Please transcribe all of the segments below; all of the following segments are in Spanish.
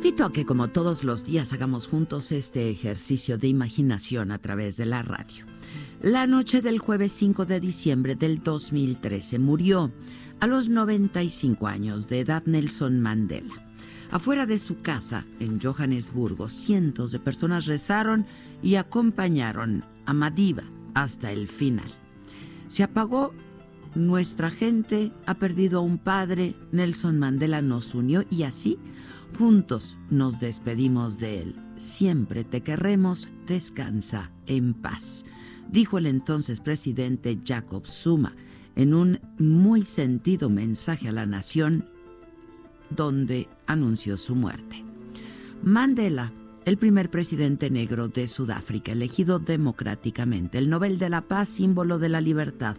Invito a que como todos los días hagamos juntos este ejercicio de imaginación a través de la radio. La noche del jueves 5 de diciembre del 2013 murió a los 95 años de edad Nelson Mandela. Afuera de su casa, en Johannesburgo, cientos de personas rezaron y acompañaron a Madiba hasta el final. Se apagó nuestra gente, ha perdido a un padre, Nelson Mandela nos unió y así Juntos nos despedimos de él. Siempre te querremos, descansa en paz, dijo el entonces presidente Jacob Zuma en un muy sentido mensaje a la nación donde anunció su muerte. Mandela, el primer presidente negro de Sudáfrica, elegido democráticamente, el Nobel de la Paz, símbolo de la libertad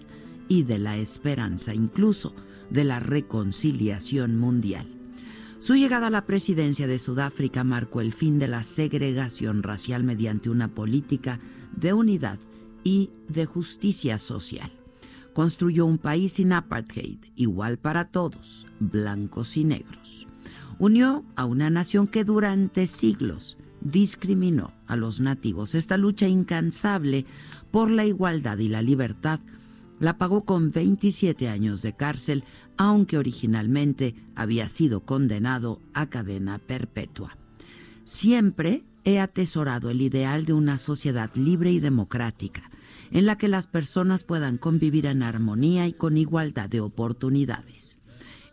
y de la esperanza, incluso de la reconciliación mundial. Su llegada a la presidencia de Sudáfrica marcó el fin de la segregación racial mediante una política de unidad y de justicia social. Construyó un país sin apartheid, igual para todos, blancos y negros. Unió a una nación que durante siglos discriminó a los nativos. Esta lucha incansable por la igualdad y la libertad la pagó con 27 años de cárcel, aunque originalmente había sido condenado a cadena perpetua. Siempre he atesorado el ideal de una sociedad libre y democrática, en la que las personas puedan convivir en armonía y con igualdad de oportunidades.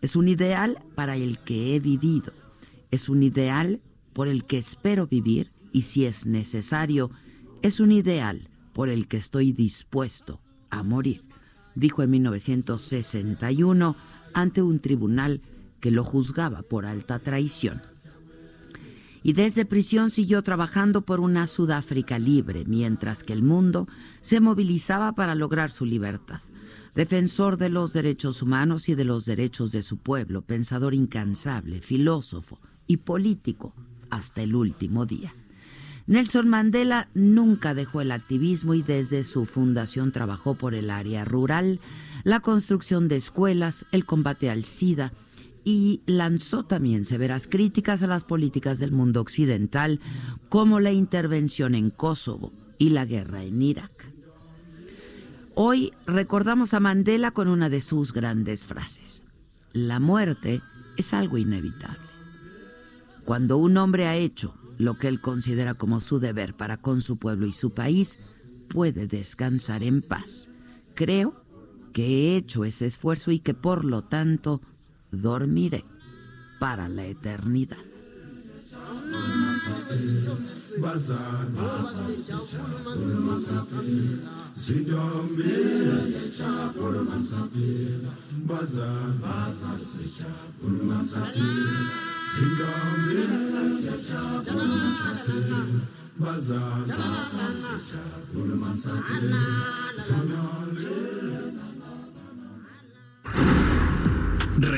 Es un ideal para el que he vivido, es un ideal por el que espero vivir y si es necesario, es un ideal por el que estoy dispuesto a morir dijo en 1961 ante un tribunal que lo juzgaba por alta traición. Y desde prisión siguió trabajando por una Sudáfrica libre, mientras que el mundo se movilizaba para lograr su libertad. Defensor de los derechos humanos y de los derechos de su pueblo, pensador incansable, filósofo y político hasta el último día. Nelson Mandela nunca dejó el activismo y desde su fundación trabajó por el área rural, la construcción de escuelas, el combate al SIDA y lanzó también severas críticas a las políticas del mundo occidental, como la intervención en Kosovo y la guerra en Irak. Hoy recordamos a Mandela con una de sus grandes frases. La muerte es algo inevitable. Cuando un hombre ha hecho lo que él considera como su deber para con su pueblo y su país, puede descansar en paz. Creo que he hecho ese esfuerzo y que por lo tanto dormiré para la eternidad.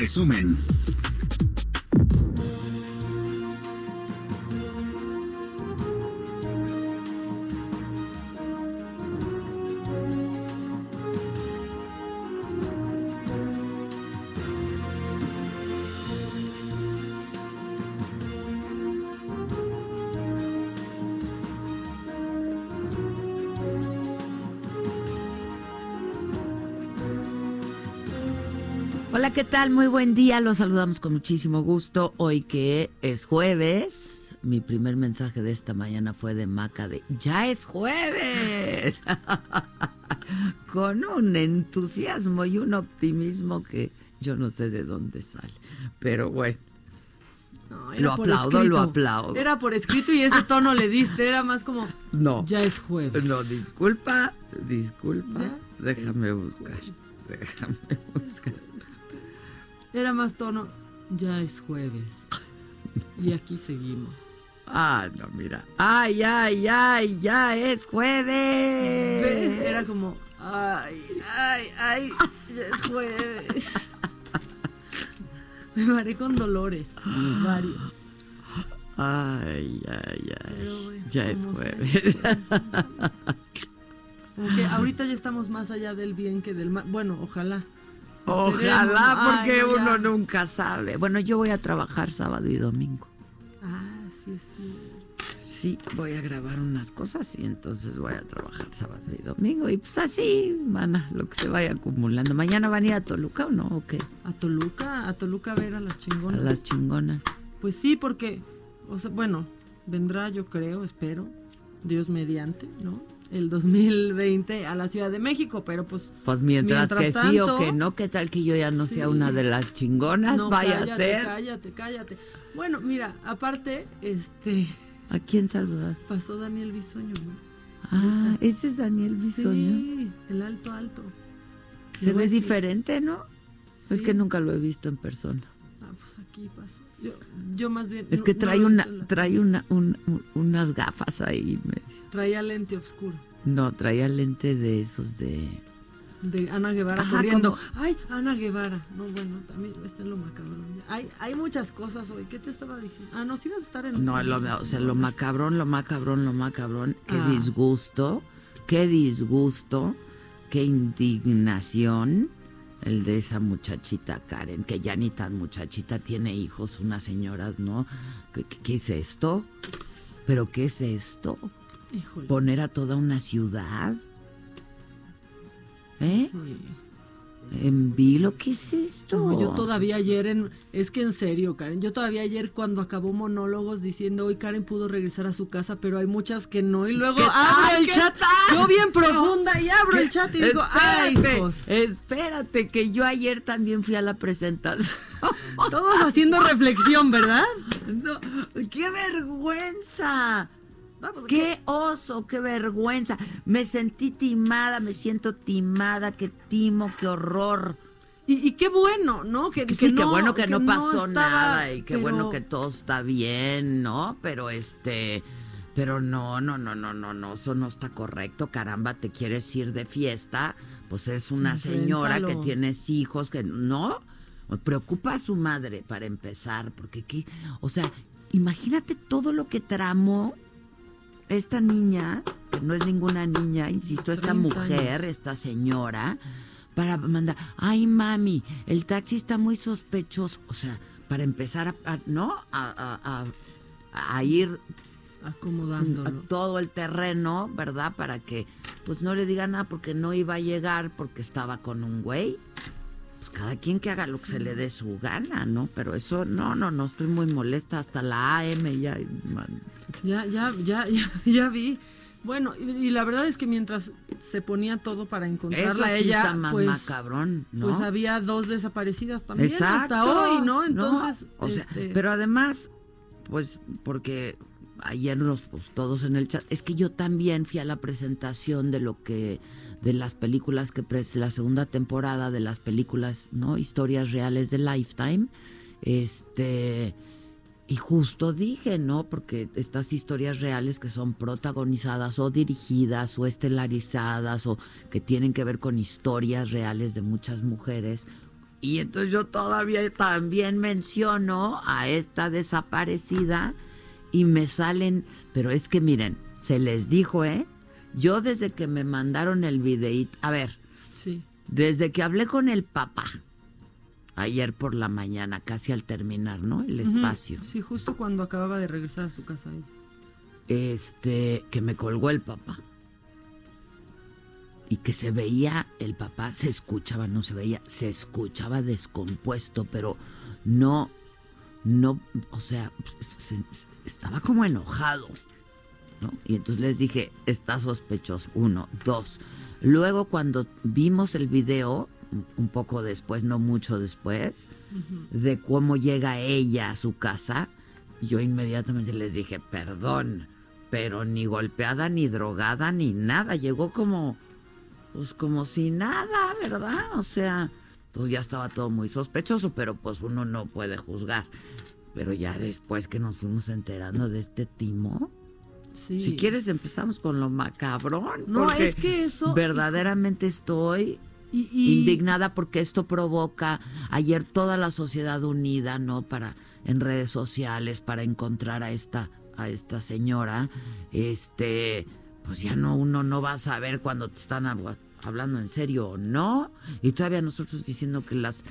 Resumen. Hola, ¿qué tal? Muy buen día. Los saludamos con muchísimo gusto. Hoy que es jueves, mi primer mensaje de esta mañana fue de Maca de ya es jueves. con un entusiasmo y un optimismo que yo no sé de dónde sale. Pero bueno. lo aplaudo, lo aplaudo. Era por escrito y ese tono le diste, era más como no. Ya es jueves. No, disculpa, disculpa. Déjame buscar. Déjame buscar. Era más tono, ya es jueves. Y aquí seguimos. Ah, no, mira. Ay, ay, ay, ya es jueves. Era como, ay, ay, ay, ya es jueves. Me maré con dolores, varios. Ay, ay, ay. ya es jueves. Aunque ahorita ya estamos más allá del bien que del mal. Bueno, ojalá. Ojalá, porque uno nunca sabe. Bueno, yo voy a trabajar sábado y domingo. Ah, sí, sí. Sí, voy a grabar unas cosas y entonces voy a trabajar sábado y domingo. Y pues así, mana, lo que se vaya acumulando. ¿Mañana van a ir a Toluca o no? ¿O qué? ¿A Toluca? ¿A Toluca a ver a las chingonas? A las chingonas. Pues sí, porque, o sea, bueno, vendrá yo creo, espero, Dios mediante, ¿no? El 2020 a la Ciudad de México, pero pues... Pues mientras, que sí o que no, ¿qué tal que yo ya no sea una de las chingonas? Vaya cállate, a ser. Cállate, cállate. Bueno, mira, aparte, este... ¿A quién saludas? Pasó Daniel Bisoño, Ah, ese es Daniel Bisoño. Sí, el alto, alto. Se ve diferente, ¿no? Es que nunca lo he visto en persona. Ah, pues aquí pasó. Yo, yo más bien... Es que trae una, trae una, unas gafas ahí medio. Traía lente oscuro. No, traía lente de esos de... De Ana Guevara corriendo. Ay, Ana Guevara. No, bueno, también está en lo macabrón. Hay, hay muchas cosas hoy. ¿Qué te estaba diciendo? Ah, no, si ibas a estar en... No, lo, o sea, lo macabrón, lo macabrón, lo macabrón. Qué ah. disgusto, qué disgusto, qué indignación el de esa muchachita Karen, que ya ni tan muchachita tiene hijos, una señora, ¿no? ¿Qué, qué es esto? ¿Pero qué es esto? poner a toda una ciudad. ¿Eh? En vilo, ¿qué es esto? yo todavía ayer, en, es que en serio, Karen, yo todavía ayer cuando acabó monólogos diciendo hoy Karen pudo regresar a su casa, pero hay muchas que no, y luego abro el chat, yo bien profunda, y abro el chat y digo, ay, Espérate, que yo ayer también fui a la presentación. Todos haciendo reflexión, ¿verdad? No, qué vergüenza. Qué oso, qué vergüenza. Me sentí timada, me siento timada, qué timo, qué horror. Y, qué bueno, ¿no? Que, sí, qué bueno que, no pasó nada y qué bueno que todo está bien, ¿no? Pero este, pero no, no, no, no, no, no, eso no está correcto. Caramba, te quieres ir de fiesta, pues es una señora que tienes hijos, que no. Preocupa a su madre para empezar, porque qué, o sea, imagínate todo lo que tramó esta niña, que no es ninguna niña, insisto, esta mujer, esta señora, para mandar, ay mami, el taxi está muy sospechoso, o sea, para empezar a, ¿no? A, a, ir acomodando todo el terreno, ¿verdad? Para que pues no le digan nada porque no iba a llegar porque estaba con un güey. Pues cada quien que haga lo que se le dé su gana, ¿no? Pero eso, no, no, no, estoy muy molesta hasta la AM ya. Ya, ya, ya, ya, ya vi. Bueno, y, la verdad es que mientras se ponía todo para encontrarla a ella, está más pues, macabrón, ¿no? Pues había dos desaparecidas también hasta hoy, ¿no? Entonces, o sea, este pero además, pues porque ayer los pues todos en el chat, es que yo también fui a la presentación de lo que de las películas que la segunda temporada de las películas, ¿no? Historias reales de Lifetime. Este y justo dije, ¿no? Porque estas historias reales que son protagonizadas o dirigidas o estelarizadas o que tienen que ver con historias reales de muchas mujeres. Y entonces yo todavía también menciono a esta desaparecida y me salen, pero es que miren, se les dijo, ¿eh? Yo desde que me mandaron el videíto, a ver, sí. desde que hablé con el papá, ayer por la mañana, casi al terminar, ¿no? El espacio. Sí, justo cuando acababa de regresar a su casa. Este, que me colgó el papá. y que se veía el papá, se escuchaba, no se veía, se escuchaba descompuesto, pero no, no, o sea, estaba como enojado. ¿No? Y entonces les dije, está sospechoso, uno, dos. Luego cuando vimos el video, un poco después, no mucho después, de cómo llega ella a su casa, yo inmediatamente les dije, perdón, pero ni golpeada, ni drogada, ni nada. Llegó como, pues como si nada, ¿verdad? O sea, pues ya estaba todo muy sospechoso, pero pues uno no puede juzgar. Pero ya después que nos fuimos enterando de este timo, si quieres empezamos con lo macabrón. No, es que eso... Verdaderamente estoy indignada porque esto provoca ayer toda la sociedad unida, ¿no? Para en redes sociales para encontrar a esta a esta señora, este, pues ya no uno no va a saber cuando te están hablando en serio o no, y todavía nosotros diciendo que las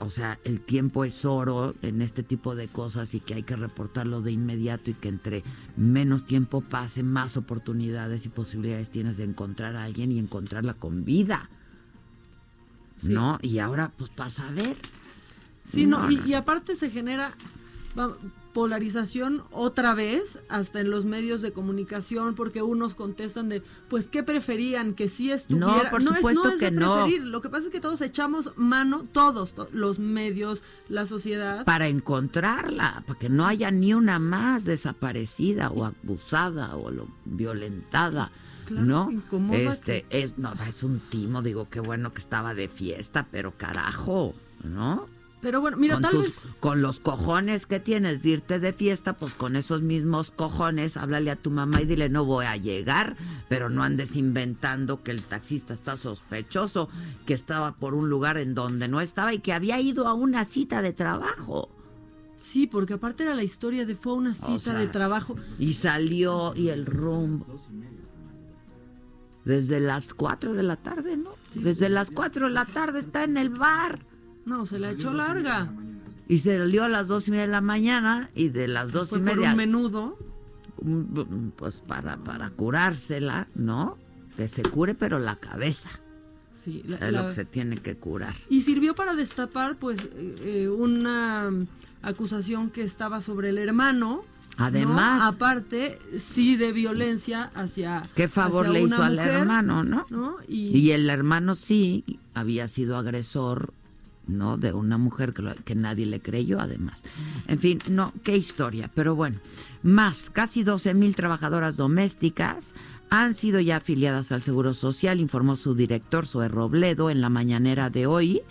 o sea, el tiempo es oro en este tipo de cosas y que hay que reportarlo de inmediato y que entre menos tiempo pase, más oportunidades y posibilidades tienes de encontrar a alguien y encontrarla con vida. ¿No? Y ahora pues pasa a ver. Sí, no, y, aparte se genera polarización otra vez hasta en los medios de comunicación porque unos contestan de pues qué preferían que si estuviera no por supuesto es, que no lo que pasa es que todos echamos mano todos los medios la sociedad para encontrarla para que no haya ni una más desaparecida o abusada o violentada ¿no? Este, es, no, es un timo, digo, qué bueno que estaba de fiesta, pero carajo, ¿no? Pero bueno, mira, tal vez. Con los cojones que tienes de irte de fiesta, pues con esos mismos cojones, háblale a tu mamá y dile, no voy a llegar, pero no andes inventando que el taxista está sospechoso, que estaba por un lugar en donde no estaba y que había ido a una cita de trabajo. Sí, porque aparte era la historia de fue una cita de trabajo. Y salió y el rumbo. Desde las 4 de la tarde, ¿no? Desde las 4 de la tarde está en el bar. No, se la echó larga. Y se salió a las dos y media de la mañana y de las dos y media. un menudo. Pues para, para curársela, ¿no? Que se cure, pero la cabeza. Sí, es lo que se tiene que curar. Y sirvió para destapar, pues, eh, eh, una acusación que estaba sobre el hermano. Además. Aparte, sí, de violencia hacia. ¿Qué favor le hizo al hermano, no? Y, y el hermano sí había sido agresor ¿no? De una mujer que, nadie le creyó, además. En fin, no, qué historia. Pero bueno, más, casi 12 mil trabajadoras domésticas han sido ya afiliadas al Seguro Social, informó su director, Zoe Robledo, en la mañanera de hoy,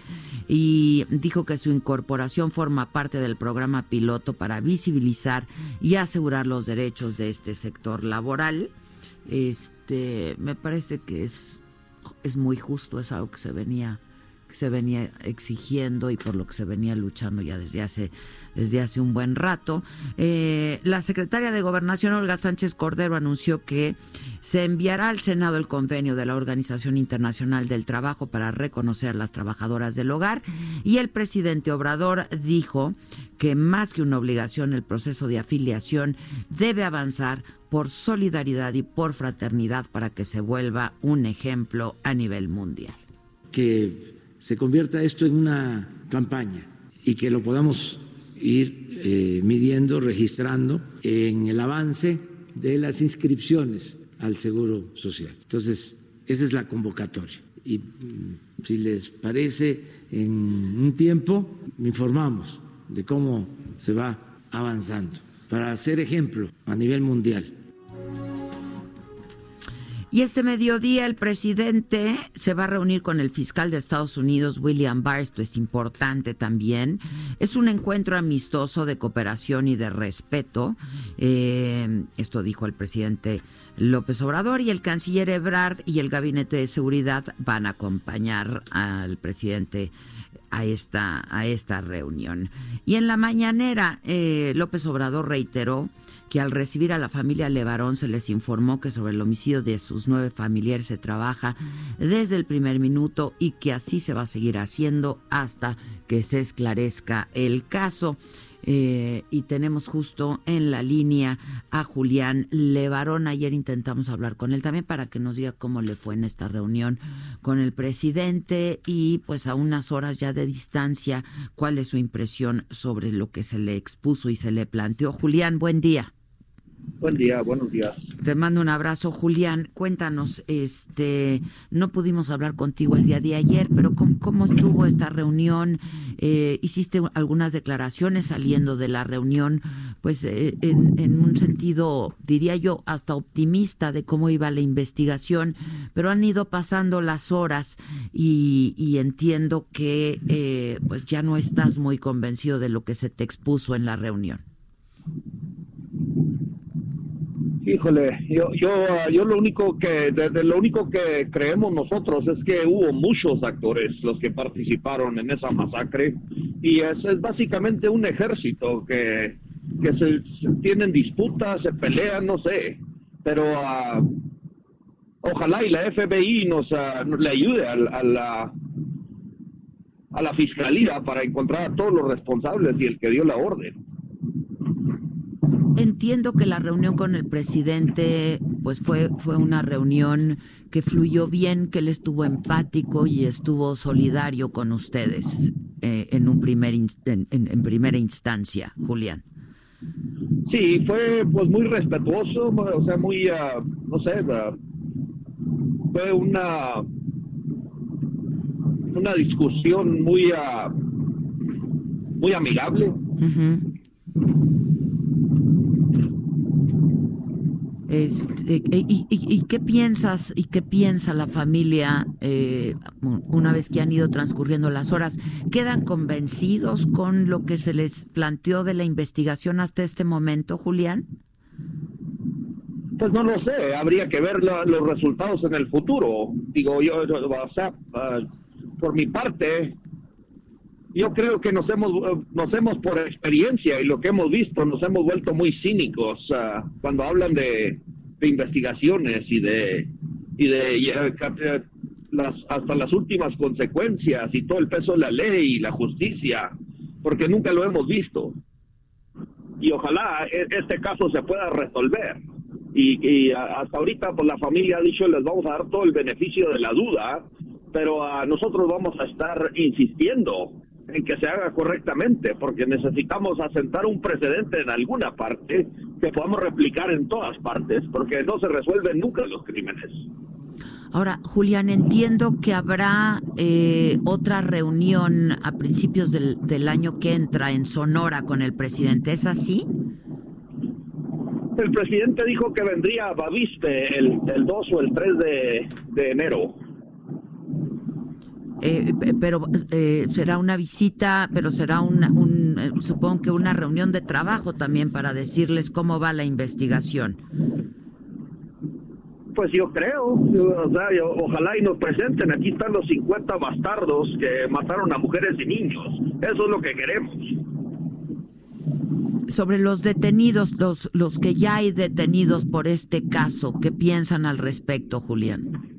y dijo que su incorporación forma parte del programa piloto para visibilizar y asegurar los derechos de este sector laboral. Este, me parece que es, es muy justo, es algo que se venía se venía exigiendo y por lo que se venía luchando ya desde hace, desde hace un buen rato. Eh, la secretaria de Gobernación, Olga Sánchez Cordero, anunció que se enviará al Senado el convenio de la Organización Internacional del Trabajo para reconocer a las trabajadoras del hogar y el presidente Obrador dijo que más que una obligación el proceso de afiliación debe avanzar por solidaridad y por fraternidad para que se vuelva un ejemplo a nivel mundial. Que se convierta esto en una campaña y que lo podamos ir eh, midiendo, registrando en el avance de las inscripciones al Seguro Social. Entonces, esa es la convocatoria. Y mm, si les parece, en un tiempo informamos de cómo se va avanzando para hacer ejemplo a nivel mundial. Y este mediodía el presidente se va a reunir con el fiscal de Estados Unidos, William Barr. Esto es importante también. Es un encuentro amistoso de cooperación y de respeto. Eh, esto dijo el presidente López Obrador y el canciller Ebrard y el gabinete de seguridad van a acompañar al presidente a esta, a esta reunión. Y en la mañanera, eh, López Obrador reiteró que al recibir a la familia Levarón se les informó que sobre el homicidio de sus nueve familiares se trabaja desde el primer minuto y que así se va a seguir haciendo hasta que se esclarezca el caso. eh, y tenemos justo en la línea a Julián Levarón. Ayer intentamos hablar con él también para que nos diga cómo le fue en esta reunión con el presidente y pues a unas horas ya de distancia, cuál es su impresión sobre lo que se le expuso y se le planteó. Julián, buen día. Buen día, buenos días. Te mando un abrazo, Julián. Cuéntanos, este, no pudimos hablar contigo el día de ayer, pero ¿cómo, estuvo esta reunión? Eh, hiciste algunas declaraciones saliendo de la reunión, pues eh, en, un sentido, diría yo, hasta optimista de cómo iba la investigación, pero han ido pasando las horas y, entiendo que eh, pues ya no estás muy convencido de lo que se te expuso en la reunión. Híjole, yo, yo, yo lo único que, desde lo único que creemos nosotros es que hubo muchos actores los que participaron en esa masacre y es, es básicamente un ejército que, que se, tienen disputas, se pelean, no sé, pero uh, ojalá y la FBI nos, uh, le ayude a, a, la a la fiscalía para encontrar a todos los responsables y el que dio la orden. Entiendo que la reunión con el presidente pues fue, fue una reunión que fluyó bien, que él estuvo empático y estuvo solidario con ustedes eh, en, un primer en, primera instancia, Julián. Sí, fue pues muy respetuoso, o sea, muy, ah, no sé, ah, fue una, una discusión muy, uh, muy amigable. Este, e, y, qué piensas y qué piensa la familia eh, una vez que han ido transcurriendo las horas? ¿Quedan convencidos con lo que se les planteó de la investigación hasta este momento, Julián? Pues no lo sé, habría que ver los resultados en el futuro. Digo, yo, o sea, ah, por mi parte, yo creo que nos hemos, nos hemos por experiencia y lo que hemos visto, nos hemos vuelto muy cínicos ah, cuando hablan de, investigaciones y de, y de eh, las, hasta las últimas consecuencias y todo el peso de la ley y la justicia, porque nunca lo hemos visto. Y ojalá e, este caso se pueda resolver. Y, hasta ahorita, pues la familia ha dicho, les vamos a dar todo el beneficio de la duda, pero a nosotros vamos a estar insistiendo en que se haga correctamente, porque necesitamos asentar un precedente en alguna parte que podamos replicar en todas partes, porque no se resuelven nunca los crímenes. Ahora, Julián, entiendo que habrá eh, otra reunión a principios del, del, año que entra en Sonora con el presidente, ¿es así? El presidente dijo que vendría a Bavispe el, el 2 o el 3 de, de enero. Eh, pero eh, será una visita, pero será una, un, eh, supongo que una reunión de trabajo también para decirles cómo va la investigación. Pues yo creo, o sea, ojalá y nos presenten, aquí están los 50 bastardos que mataron a mujeres y niños, eso es lo que queremos. Sobre los detenidos, los, los que ya hay detenidos por este caso, ¿qué piensan al respecto, Julián?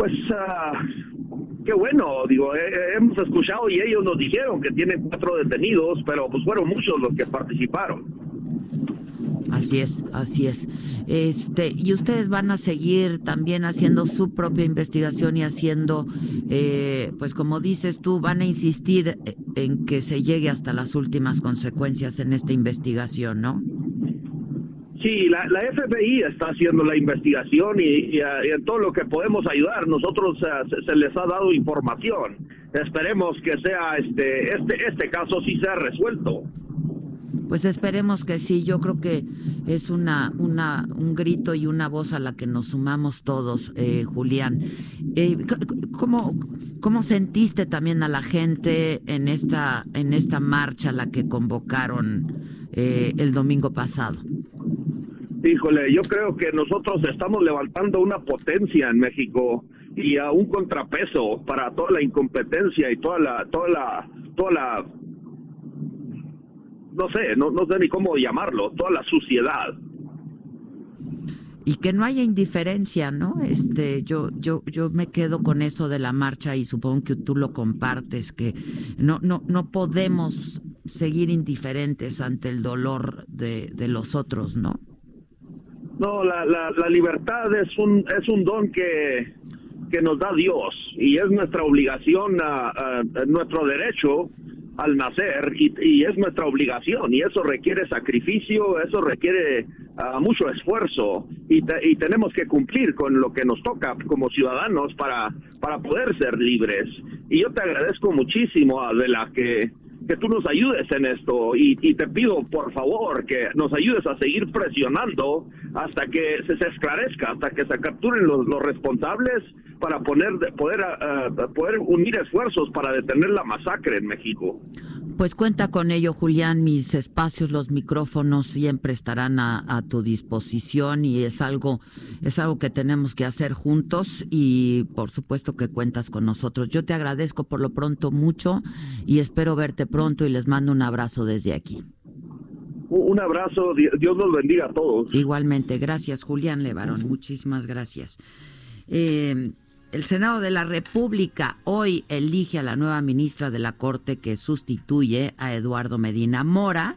Pues uh, qué bueno, digo, eh, eh, hemos escuchado y ellos nos dijeron que tienen cuatro detenidos, pero pues fueron muchos los que participaron. Así es, así es. Este, y ustedes van a seguir también haciendo su propia investigación y haciendo, eh, pues como dices tú, van a insistir en que se llegue hasta las últimas consecuencias en esta investigación, ¿no? Sí, la, la, FBI está haciendo la investigación y, en todo lo que podemos ayudar. Nosotros eh, se, les ha dado información. Esperemos que sea este, este, este caso sí sea resuelto. Pues esperemos que sí. Yo creo que es una, una, un grito y una voz a la que nos sumamos todos, eh, Julián. Eh, ¿cómo, ¿Cómo sentiste también a la gente en esta, en esta marcha a la que convocaron el domingo pasado? Híjole, yo creo que nosotros estamos levantando una potencia en México y a un contrapeso para toda la incompetencia y toda la, toda la, toda la, no sé, no, sé ni cómo llamarlo, toda la suciedad. y que no haya indiferencia, ¿no? Este, yo, yo, yo me quedo con eso de la marcha y supongo que tú lo compartes, que no, no, no podemos seguir indiferentes ante el dolor de, de los otros, ¿no? No, la, la, la libertad es un, es un don que, que nos da Dios y es nuestra obligación, nuestro derecho al nacer y, es nuestra obligación y eso requiere sacrificio, eso requiere ah, mucho esfuerzo y, y, tenemos que cumplir con lo que nos toca como ciudadanos para, para poder ser libres. Y yo te agradezco muchísimo, Adela, que, que tú nos ayudes en esto y, te pido por favor que nos ayudes a seguir presionando hasta que se, esclarezca, hasta que se capturen los, los responsables para poner, poder, uh, poder unir esfuerzos para detener la masacre en México. Pues cuenta con ello, Julián. Mis espacios, los micrófonos siempre estarán a, tu disposición y es algo, es algo que tenemos que hacer juntos y por supuesto que cuentas con nosotros. Yo te agradezco por lo pronto mucho y espero verte pronto y les mando un abrazo desde aquí. Un abrazo, Dios nos bendiga a todos. Igualmente, gracias Julián Levarón, muchísimas gracias. Eh, el Senado de la República hoy elige a la nueva ministra de la Corte que sustituye a Eduardo Medina Mora.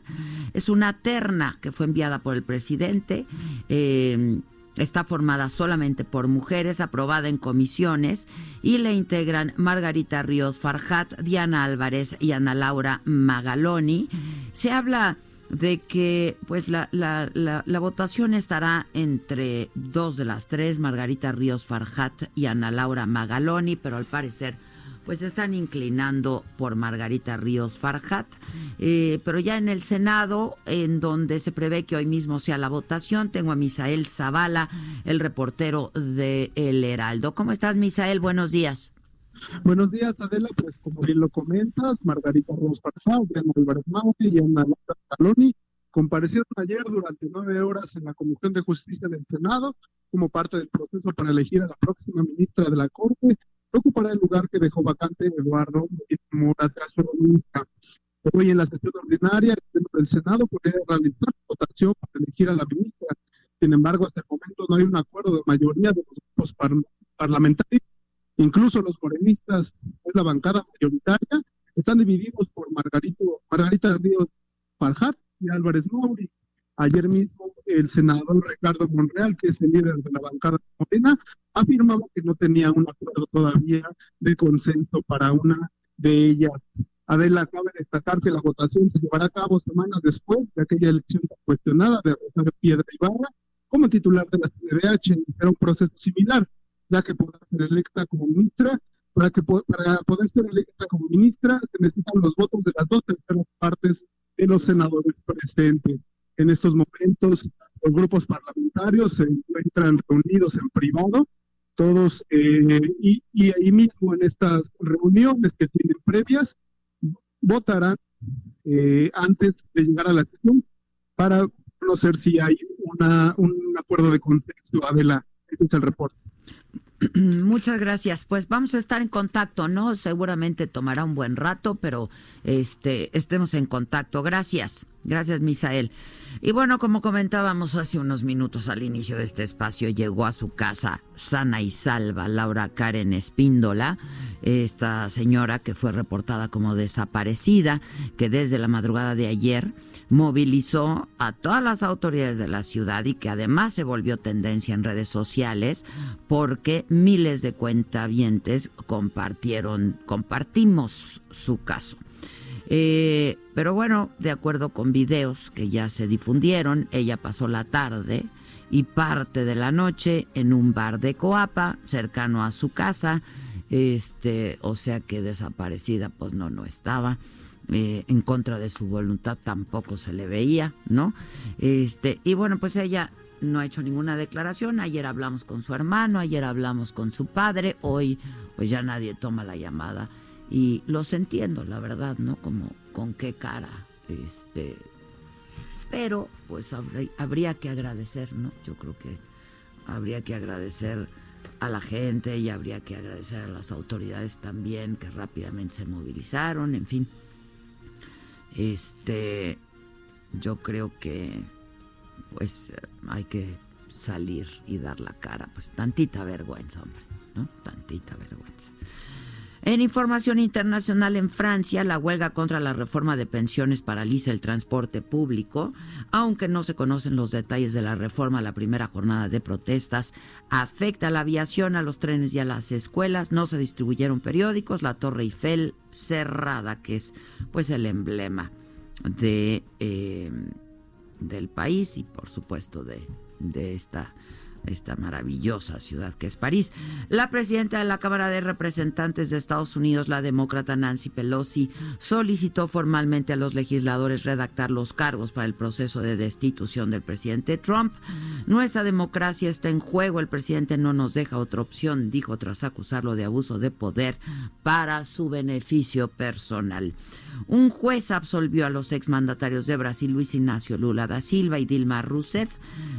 Es una terna que fue enviada por el presidente. Eh, está formada solamente por mujeres, aprobada en comisiones y le integran Margarita Ríos Farjat, Diana Álvarez y Ana Laura Magaloni. Se habla de que pues la, la, la, votación estará entre dos de las tres, Margarita Ríos Farjat y Ana Laura Magaloni, pero al parecer pues están inclinando por Margarita Ríos Farjat, eh, pero ya en el Senado, en donde se prevé que hoy mismo sea la votación, tengo a Misael Zavala, el reportero de El Heraldo. ¿Cómo estás, Misael? Buenos días. Buenos días, Adela. Pues como bien lo comentas, Margarita Ros Diana Álvarez Maute y Ana Caloni comparecieron ayer durante nueve horas en la Comisión de Justicia del Senado como parte del proceso para elegir a la próxima ministra de la Corte, ocupará el lugar que dejó vacante Eduardo Mora tras Hoy en la sesión ordinaria del Senado podría realizar votación para elegir a la ministra. Sin embargo, hasta el momento no hay un acuerdo de mayoría de los grupos parlamentarios Incluso los morenistas, es la bancada mayoritaria, están divididos por Margarita Ríos Farjat y Álvarez Mauri. Ayer mismo el senador Ricardo Monreal, que es el líder de la bancada morena, afirmaba que no tenía un acuerdo todavía de consenso para una de ellas. Adela cabe destacar que la votación se llevará a cabo semanas después de aquella elección cuestionada de Rosario Piedra Ibarra como titular de la CNDH. Era un proceso similar ya que podrá ser electa como ministra. Para, que, para poder ser electa como ministra se necesitan los votos de las dos terceras partes de los senadores presentes. En estos momentos, los grupos parlamentarios se encuentran reunidos en privado, todos, eh, y, ahí mismo en estas reuniones que tienen previas, votarán eh, antes de llegar a la sesión para conocer si hay una, un acuerdo de consenso. Adela, ese es el reporte. Muchas gracias. Pues vamos a estar en contacto, ¿no? Seguramente tomará un buen rato, pero este estemos en contacto. Gracias. Gracias, Misael. Y bueno, como comentábamos hace unos minutos al inicio de este espacio, llegó a su casa sana y salva Laura Karen Espíndola, esta señora que fue reportada como desaparecida, que desde la madrugada de ayer movilizó a todas las autoridades de la ciudad y que además se volvió tendencia en redes sociales porque miles de cuentavientes compartieron, compartimos su caso. Eh, pero bueno, de acuerdo con videos que ya se difundieron, ella pasó la tarde y parte de la noche en un bar de Coapa, cercano a su casa. Este, o sea que desaparecida, pues no, no estaba. Eh, en contra de su voluntad tampoco se le veía, ¿no? Este, y bueno, pues ella no ha hecho ninguna declaración. Ayer hablamos con su hermano, ayer hablamos con su padre, hoy pues ya nadie toma la llamada y los entiendo, la verdad, ¿no? Como con qué cara, este, pero pues habría, que agradecer, ¿no? Yo creo que habría que agradecer a la gente y habría que agradecer a las autoridades también que rápidamente se movilizaron, en fin. Este, yo creo que pues hay que salir y dar la cara. Pues tantita vergüenza, hombre, ¿no? Tantita vergüenza. En información internacional, en Francia, la huelga contra la reforma de pensiones paraliza el transporte público. Aunque no se conocen los detalles de la reforma, la primera jornada de protestas afecta a la aviación, a los trenes y a las escuelas. No se distribuyeron periódicos. La Torre Eiffel cerrada, que es pues el emblema de, eh, del país y por supuesto de, de esta esta maravillosa ciudad que es París. La presidenta de la Cámara de Representantes de Estados Unidos, la demócrata Nancy Pelosi, solicitó formalmente a los legisladores redactar los cargos para el proceso de destitución del presidente Trump. Nuestra democracia está en juego. El presidente no nos deja otra opción, dijo tras acusarlo de abuso de poder para su beneficio personal. Un juez absolvió a los exmandatarios de Brasil, Luis Ignacio Lula da Silva y Dilma Rousseff,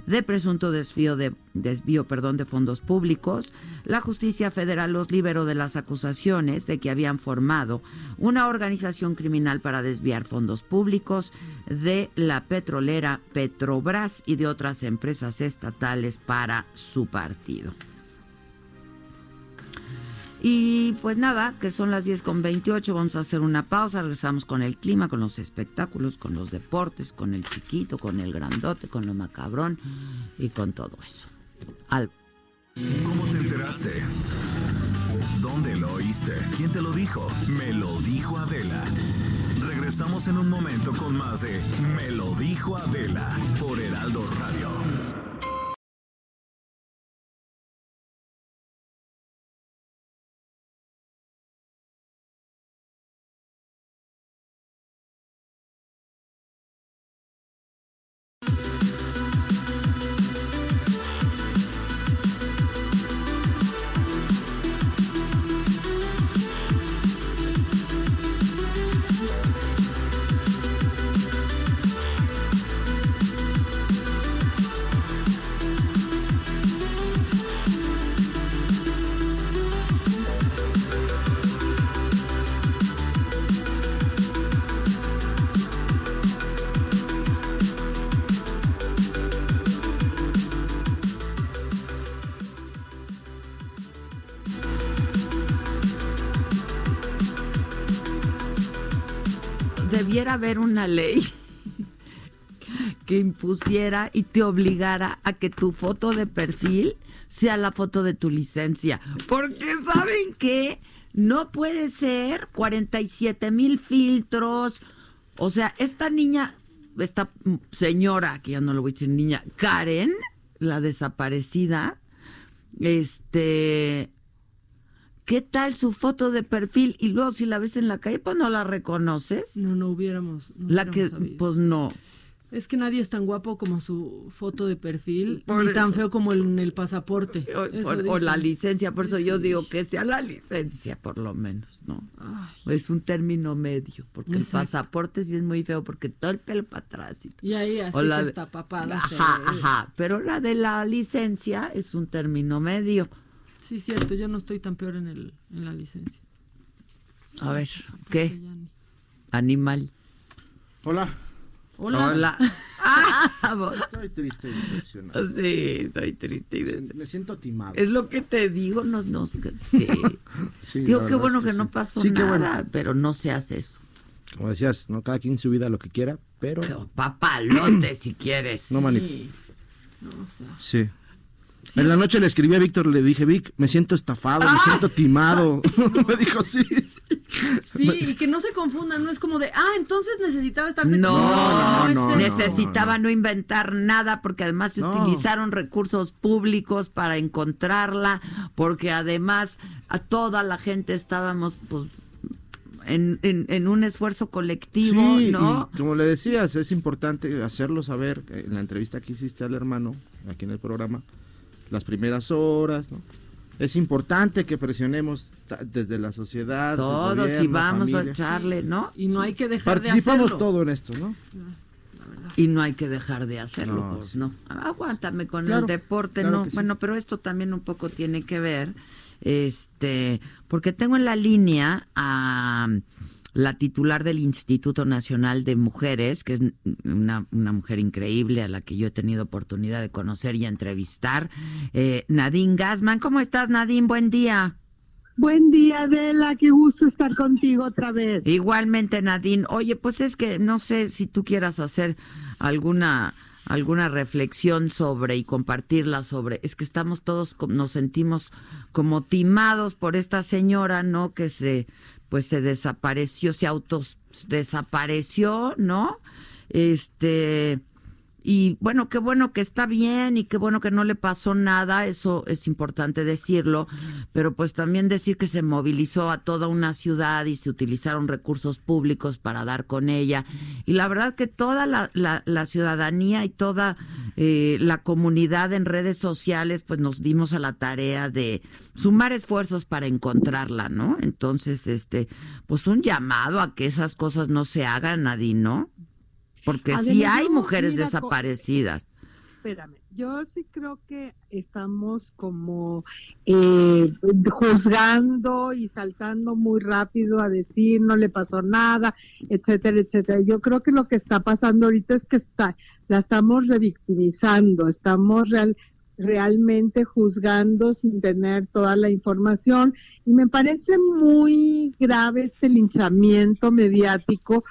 de presunto desvío de desvío perdón, de fondos públicos, la justicia federal los liberó de las acusaciones de que habían formado una organización criminal para desviar fondos públicos de la petrolera Petrobras y de otras empresas estatales para su partido. Y pues nada, que son las 10 con 28, vamos a hacer una pausa, regresamos con el clima, con los espectáculos, con los deportes, con el chiquito, con el grandote, con lo macabrón y con todo eso. Al... ¿Cómo te enteraste? ¿Dónde lo oíste? ¿Quién te lo dijo? Me lo dijo Adela. Regresamos en un momento con más de Me lo dijo Adela por Heraldo Radio. Haber una ley que impusiera y te obligara a que tu foto de perfil sea la foto de tu licencia. Porque saben que no puede ser 47 mil filtros. O sea, esta niña, esta señora, que ya no lo voy a decir niña, Karen, la desaparecida, este, ¿qué tal su foto de perfil? Y luego si la ves en la calle, pues no la reconoces. No, no hubiéramos. no la que, sabido. pues no. Es que nadie es tan guapo como su foto de perfil, Por ni tan feo como en el pasaporte. O, la licencia, por eso yo digo que sea la licencia, por lo menos, ¿no? Ay. Es un término medio, porque el pasaporte sí es muy feo, porque todo el pelo para atrás y ahí así O la que de- está papada. Ajá, ajá. Pero la de la licencia es un término medio. Sí, cierto, yo no estoy tan peor en, el, en la licencia. A ver, ¿qué? Animal. Hola. Hola. Hola. Ah, Estoy triste y decepcionado. sí, estoy triste y des- Me siento timado. Es lo que te digo, no, no, sí. Sí, Digo, qué bueno es que, sí. no pasó Sí, qué nada, bueno. pero no se hace eso. Como decías, ¿no? Cada quien su vida lo que quiera, pero Pero papalote si quieres. no manip... No, o sea, Sí. En la noche le escribí a Víctor, le dije, Vic, me siento estafado, me siento timado. me dijo, sí. Sí, y que no se confundan, no es como de, ah, entonces necesitaba estarse No, no, es no, necesitaba no, inventar nada porque además se No. utilizaron recursos públicos para encontrarla, porque además a toda la gente estábamos pues en, en- en un esfuerzo colectivo, Sí, ¿no? y como le decías, es importante hacerlo saber eh, en la entrevista que hiciste al hermano, aquí en el programa, las primeras horas, ¿no? Es importante que presionemos desde la sociedad. Todos y vamos a echarle, ¿no? Y no hay que dejar Participamos de hacerlo. todo en esto, ¿no? Y no hay que dejar de hacerlo, No, pues sí. no. Aguántame con Claro, el deporte, claro no. sí. Bueno, pero esto también un poco tiene que ver, este, porque tengo en la línea a, la titular del Instituto Nacional de Mujeres, que es una, mujer increíble a la que yo he tenido oportunidad de conocer y entrevistar. Eh, Nadine Gassman, ¿cómo estás Nadine? Buen día. Buen día, Adela, qué gusto estar contigo otra vez. Igualmente, Nadine. Oye, pues es que no sé si tú quieras hacer alguna alguna reflexión sobre y compartirla sobre es que estamos todos nos sentimos como timados por esta señora no que se pues se desapareció se autos desapareció no este y bueno, qué bueno que está bien y qué bueno que no le pasó nada, eso es importante decirlo, pero pues también decir que se movilizó a toda una ciudad y se utilizaron recursos públicos para dar con ella. Y la verdad que toda la, la, ciudadanía y toda eh, la comunidad en redes sociales pues nos dimos a la tarea de sumar esfuerzos para encontrarla, ¿no? Entonces, este, pues un llamado a que esas cosas no se hagan, Nadie, ¿no? Porque sí hay mujeres desaparecidas. Espérame, yo sí creo que estamos como eh, juzgando y saltando muy rápido a decir no le pasó nada, etcétera, etcétera. Yo creo que lo que está pasando ahorita es que está, la estamos revictimizando, estamos real, realmente juzgando sin tener toda la información y me parece muy grave este linchamiento mediático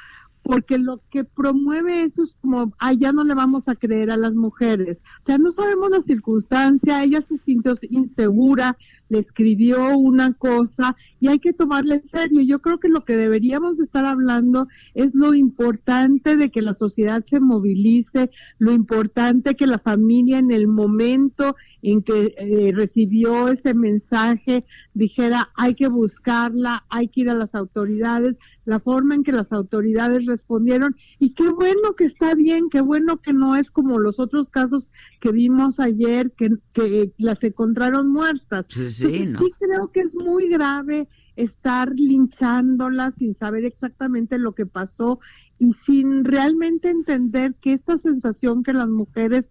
porque lo que promueve eso es como, ay, ya no le vamos a creer a las mujeres. O sea, no sabemos la circunstancia, ella se sintió insegura, le escribió una cosa y hay que tomarle en serio. Yo creo que lo que deberíamos estar hablando es lo importante de que la sociedad se movilice, lo importante que la familia en el momento en que eh, recibió ese mensaje dijera, hay que buscarla, hay que ir a las autoridades, la forma en que las autoridades respondieron y qué bueno que está bien, qué bueno que no es como los otros casos que vimos ayer que, que las encontraron muertas. Sí, sí, creo que es muy grave estar linchándolas sin saber exactamente lo que pasó y sin realmente entender que esta sensación que las mujeres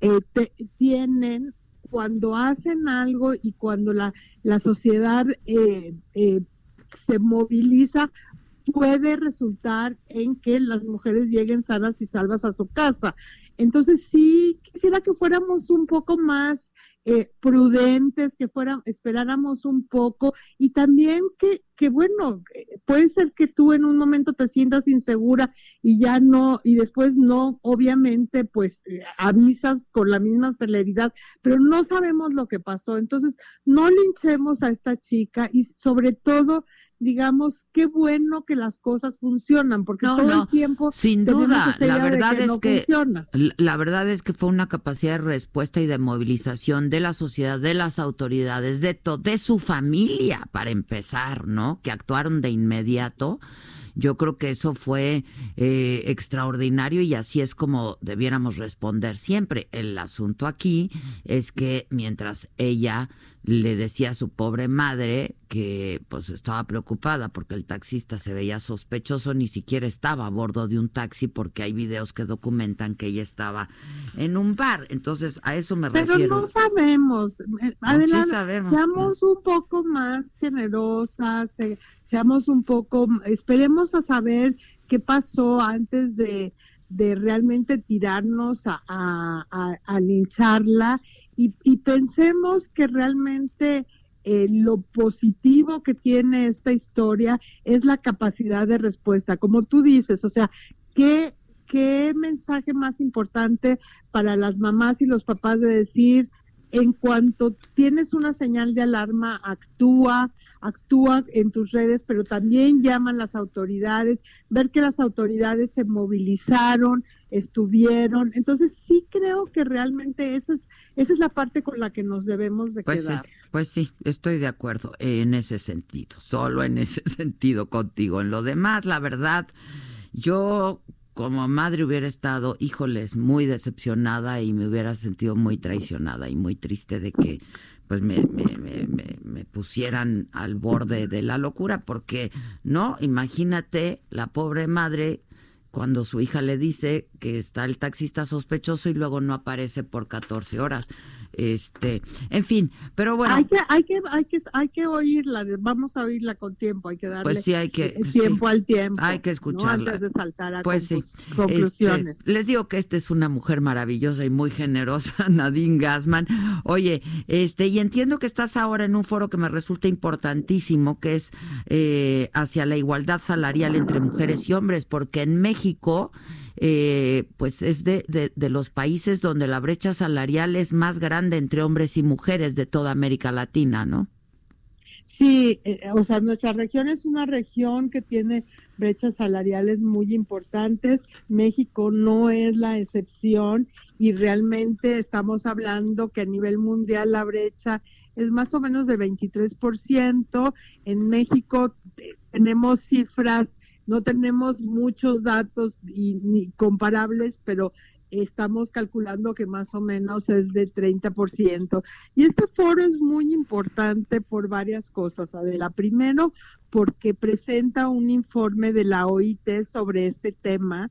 eh, tienen cuando hacen algo y cuando la, la sociedad eh, eh, se moviliza puede resultar en que las mujeres lleguen sanas y salvas a su casa. Entonces sí quisiera que fuéramos un poco más eh, prudentes, que fueran, esperáramos un poco y también que, que bueno, puede ser que tú en un momento te sientas insegura y ya no, y después no, obviamente, pues eh, avisas con la misma celeridad, pero no sabemos lo que pasó. Entonces, no linchemos a esta chica y sobre todo digamos, qué bueno que las cosas funcionan, porque todo el tiempo sin duda, la verdad es que la verdad es que fue una capacidad de respuesta y de movilización de la sociedad, de las autoridades, de de su familia para empezar, ¿no? Que actuaron de inmediato. Yo creo que eso fue eh, extraordinario y así es como debiéramos responder siempre. El asunto aquí es que mientras ella le decía a su pobre madre que pues estaba preocupada porque el taxista se veía sospechoso, ni siquiera estaba a bordo de un taxi porque hay videos que documentan que ella estaba en un bar. Entonces, a eso me refiero. Pero no sabemos. Eh, adelante, sabemos. Seamos un poco más generosas, eh, seamos un poco, esperemos a saber qué pasó antes de de realmente tirarnos a, a, lincharla. Y, pensemos que realmente eh, lo positivo que tiene esta historia es la capacidad de respuesta, como tú dices, o sea, ¿qué, qué mensaje más importante para las mamás y los papás de decir, en cuanto tienes una señal de alarma, actúa, actúa en tus redes, pero también llaman las autoridades, ver que las autoridades se movilizaron, estuvieron. Entonces sí creo que realmente esa es, esa es la parte con la que nos debemos de pues quedar. Sí, pues sí, estoy de acuerdo en ese sentido, solo en ese sentido contigo. En lo demás, la verdad, yo como madre hubiera estado, híjoles, muy decepcionada y me hubiera sentido muy traicionada y muy triste de que pues me, me, me, me, pusieran al borde de la locura, porque no, imagínate la pobre madre cuando su hija le dice que está el taxista sospechoso y luego no aparece por 14 horas. Este, en fin, pero bueno. Hay que, hay que, hay que, hay que oírla, vamos a oírla con tiempo, hay que darle pues sí, hay que, tiempo al tiempo. Hay que escucharla. Antes de saltar a pues sí. conclusiones. Este, les digo que esta es una mujer maravillosa y muy generosa, Nadine Gassman. Oye, este, y entiendo que estás ahora en un foro que me resulta importantísimo, que es eh, hacia la igualdad salarial entre mujeres y hombres, porque en México eh, pues es de, de, los países donde la brecha salarial es más grande entre hombres y mujeres de toda América Latina, ¿no? Sí, eh, o sea, nuestra región es una región que tiene brechas salariales muy importantes. México no es la excepción y realmente estamos hablando que a nivel mundial la brecha es más o menos de 23%. En México eh, tenemos cifras no tenemos muchos datos y, ni comparables, pero estamos calculando que más o menos es de 30%. Y este foro es muy importante por varias cosas, Adela. Primero, porque presenta un informe de la OIT sobre este tema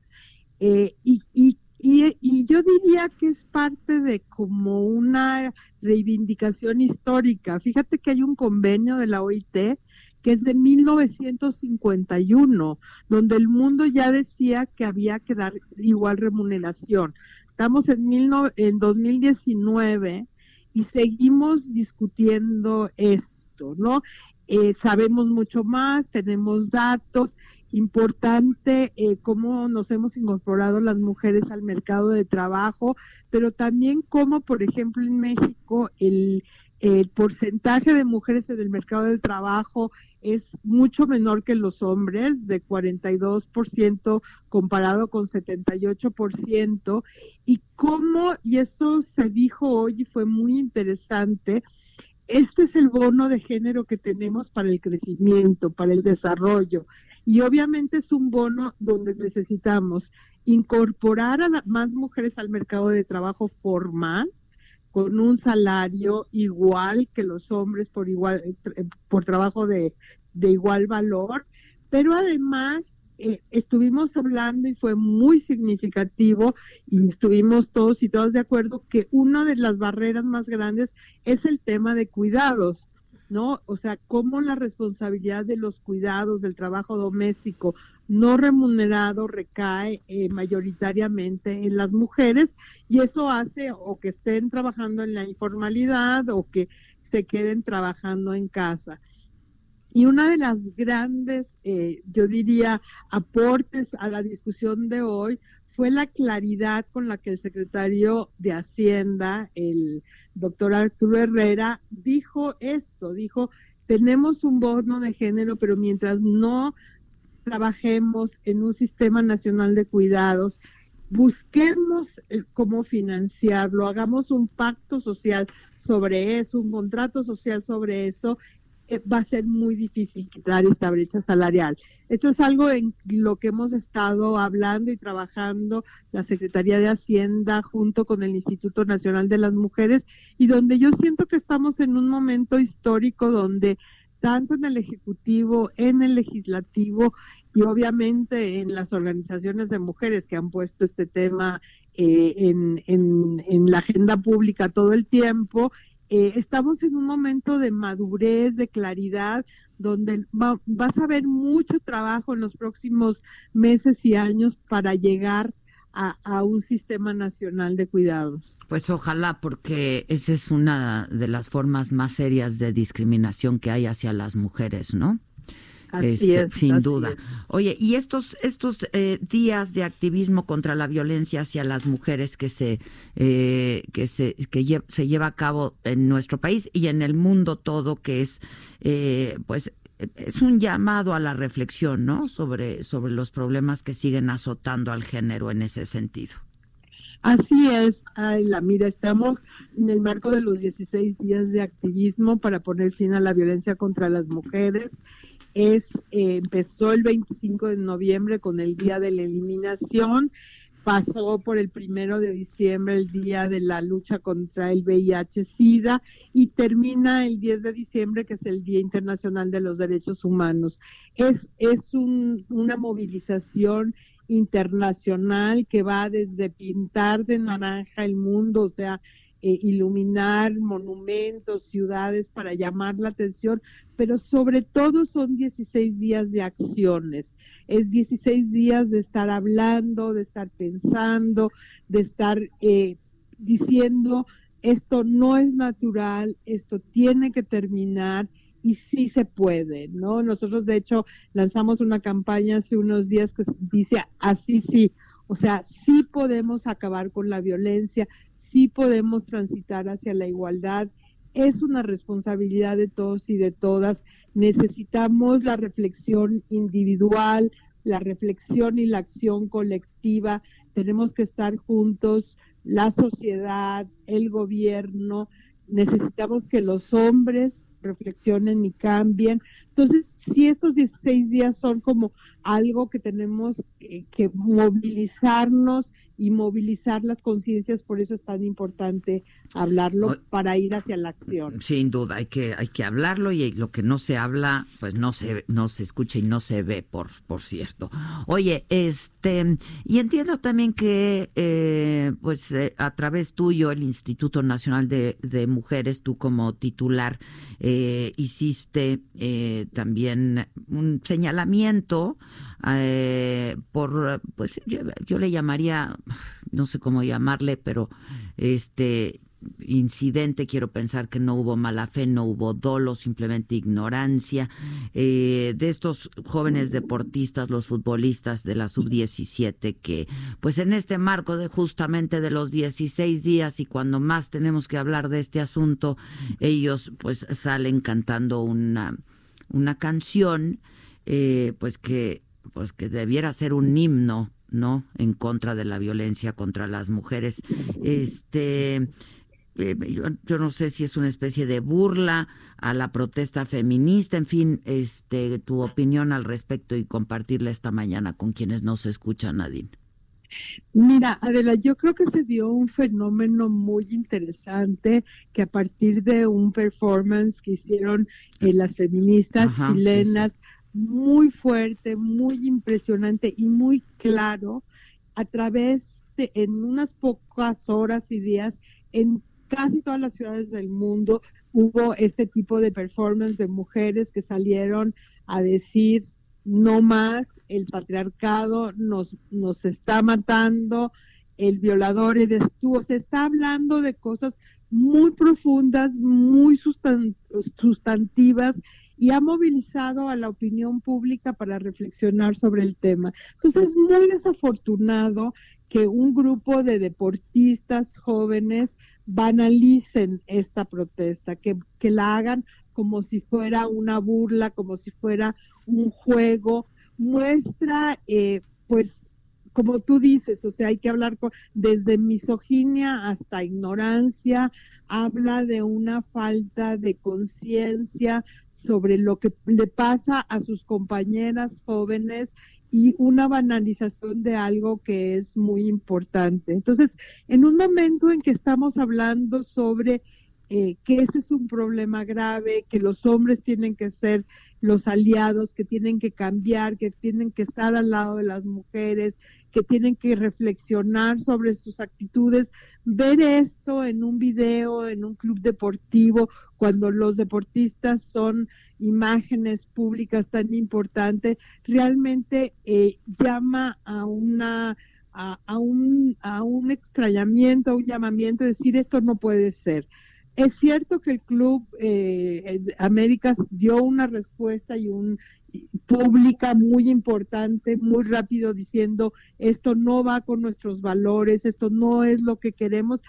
eh, y, y, y, yo diría que es parte de como una reivindicación histórica. Fíjate que hay un convenio de la OIT que es de 1951, donde el mundo ya decía que había que dar igual remuneración. Estamos en, en 2019 y seguimos discutiendo esto, ¿no? Eh, sabemos mucho más, tenemos datos, importante eh, cómo nos hemos incorporado las mujeres al mercado de trabajo, pero también cómo, por ejemplo, en México el, el porcentaje de mujeres en el mercado del trabajo es mucho menor que los hombres, de 42% comparado con 78%, y cómo, y eso se dijo hoy y fue muy interesante, este es el bono de género que tenemos para el crecimiento, para el desarrollo, y obviamente es un bono donde necesitamos incorporar a más mujeres al mercado de trabajo formal, con un salario igual que los hombres por igual eh, por trabajo de, igual valor, pero además eh, estuvimos hablando y fue muy significativo y estuvimos todos y todas de acuerdo que una de las barreras más grandes es el tema de cuidados. ¿no? O sea, cómo la responsabilidad de los cuidados, del trabajo doméstico no remunerado recae eh, mayoritariamente en las mujeres y eso hace o que estén trabajando en la informalidad o que se queden trabajando en casa. Y una de las grandes, eh, yo diría, aportes a la discusión de hoy fue la claridad con la que el secretario de Hacienda, el doctor Arturo Herrera, dijo esto, dijo, tenemos un bono de género, pero mientras no trabajemos en un sistema nacional de cuidados, busquemos cómo financiarlo, hagamos un pacto social sobre eso, un contrato social sobre eso eh, va a ser muy difícil quitar esta brecha salarial. Esto es algo en lo que hemos estado hablando y trabajando la Secretaría de Hacienda junto con el Instituto Nacional de las Mujeres y donde yo siento que estamos en un momento histórico donde tanto en el Ejecutivo, en el Legislativo y obviamente en las organizaciones de mujeres que han puesto este tema eh, en, la agenda pública todo el tiempo eh, estamos en un momento de madurez, de claridad, donde vas a ver mucho trabajo en los próximos meses y años para llegar a, a, un sistema nacional de cuidados. Pues ojalá, porque esa es una de las formas más serias de discriminación que hay hacia las mujeres, ¿no? Este, sin duda. Oye, y estos estos eh, días de activismo contra la violencia hacia las mujeres que se eh, que se que se lleva a cabo en nuestro país y en el mundo todo, que es eh, pues es un llamado a la reflexión, ¿no? Sobre sobre los problemas que siguen azotando al género en ese sentido. Así es, la mira, estamos en el marco de los 16 días de activismo para poner fin a la violencia contra las mujeres es eh, empezó el 25 de noviembre con el día de la eliminación, pasó por el primero de diciembre el día de la lucha contra el VIH/SIDA y termina el 10 de diciembre que es el Día Internacional de los Derechos Humanos. Es es una movilización internacional que va desde pintar de naranja el mundo, o sea, eh, iluminar monumentos, ciudades para llamar la atención, pero sobre todo son 16 días de acciones. Es 16 días de estar hablando, de estar pensando, de estar eh, diciendo esto no es natural, esto tiene que terminar y sí se puede, ¿no? Nosotros de hecho lanzamos una campaña hace unos días que dice así sí, o sea, sí podemos acabar con la violencia, sí podemos transitar hacia la igualdad. Es una responsabilidad de todos y de todas. Necesitamos la reflexión individual, la reflexión y la acción colectiva. Tenemos que estar juntos, la sociedad, el gobierno. Necesitamos que los hombres reflexionen y cambien. Entonces, si estos 16 días son como algo que tenemos que, movilizarnos y movilizar las conciencias, por eso es tan importante hablarlo para ir hacia la acción. Sin duda, hay que hay que hablarlo y lo que no se habla, pues no se no se escucha y no se ve, por por cierto. Oye, este y entiendo también que eh, pues eh, a través tuyo el Instituto Nacional de, de Mujeres, tú como titular eh, hiciste también un señalamiento eh, por, pues yo, le llamaría, no sé cómo llamarle, pero este incidente, quiero pensar que no hubo mala fe, no hubo dolo, simplemente ignorancia eh, de estos jóvenes deportistas, los futbolistas de la sub-17 que pues en este marco de justamente de los 16 días y cuando más tenemos que hablar de este asunto, ellos pues salen cantando una, una canción eh, pues que pues que debiera ser un himno, ¿no? En contra de la violencia contra las mujeres. Este eh, yo, no sé si es una especie de burla a la protesta feminista, en fin, este tu opinión al respecto y compartirla esta mañana con quienes nos escuchan, Nadine. Mira, Adela, yo creo que se dio un fenómeno muy interesante que a partir de un performance que hicieron eh, las feministas chilenas, muy fuerte, muy impresionante y muy claro a través de en unas pocas horas y días en casi todas las ciudades del mundo hubo este tipo de performance de mujeres que salieron a decir no más, el patriarcado nos, nos está matando, el violador eres tú, se está hablando de cosas muy profundas, muy sustantivas y ha movilizado a la opinión pública para reflexionar sobre el tema. Entonces es muy desafortunado que un grupo de deportistas jóvenes banalicen esta protesta, que, que la hagan como si fuera una burla, como si fuera un juego, muestra eh, pues como tú dices, o sea, hay que hablar desde misoginia hasta ignorancia, habla de una falta de conciencia sobre lo que le pasa a sus compañeras jóvenes y una banalización de algo que es muy importante. Entonces, en un momento en que estamos hablando sobre eh, que ese es un problema grave, que los hombres tienen que ser los aliados, que tienen que cambiar, que tienen que estar al lado de las mujeres, que tienen que reflexionar sobre sus actitudes, ver esto en un video, en un club deportivo, cuando los deportistas son imágenes públicas tan importantes, realmente eh, llama a una a, un, a un extrañamiento, a un llamamiento, decir esto no puede ser. Es cierto que el Club eh, América dio una respuesta y un pública muy importante, muy rápido diciendo esto no va con nuestros valores, esto no es lo que queremos.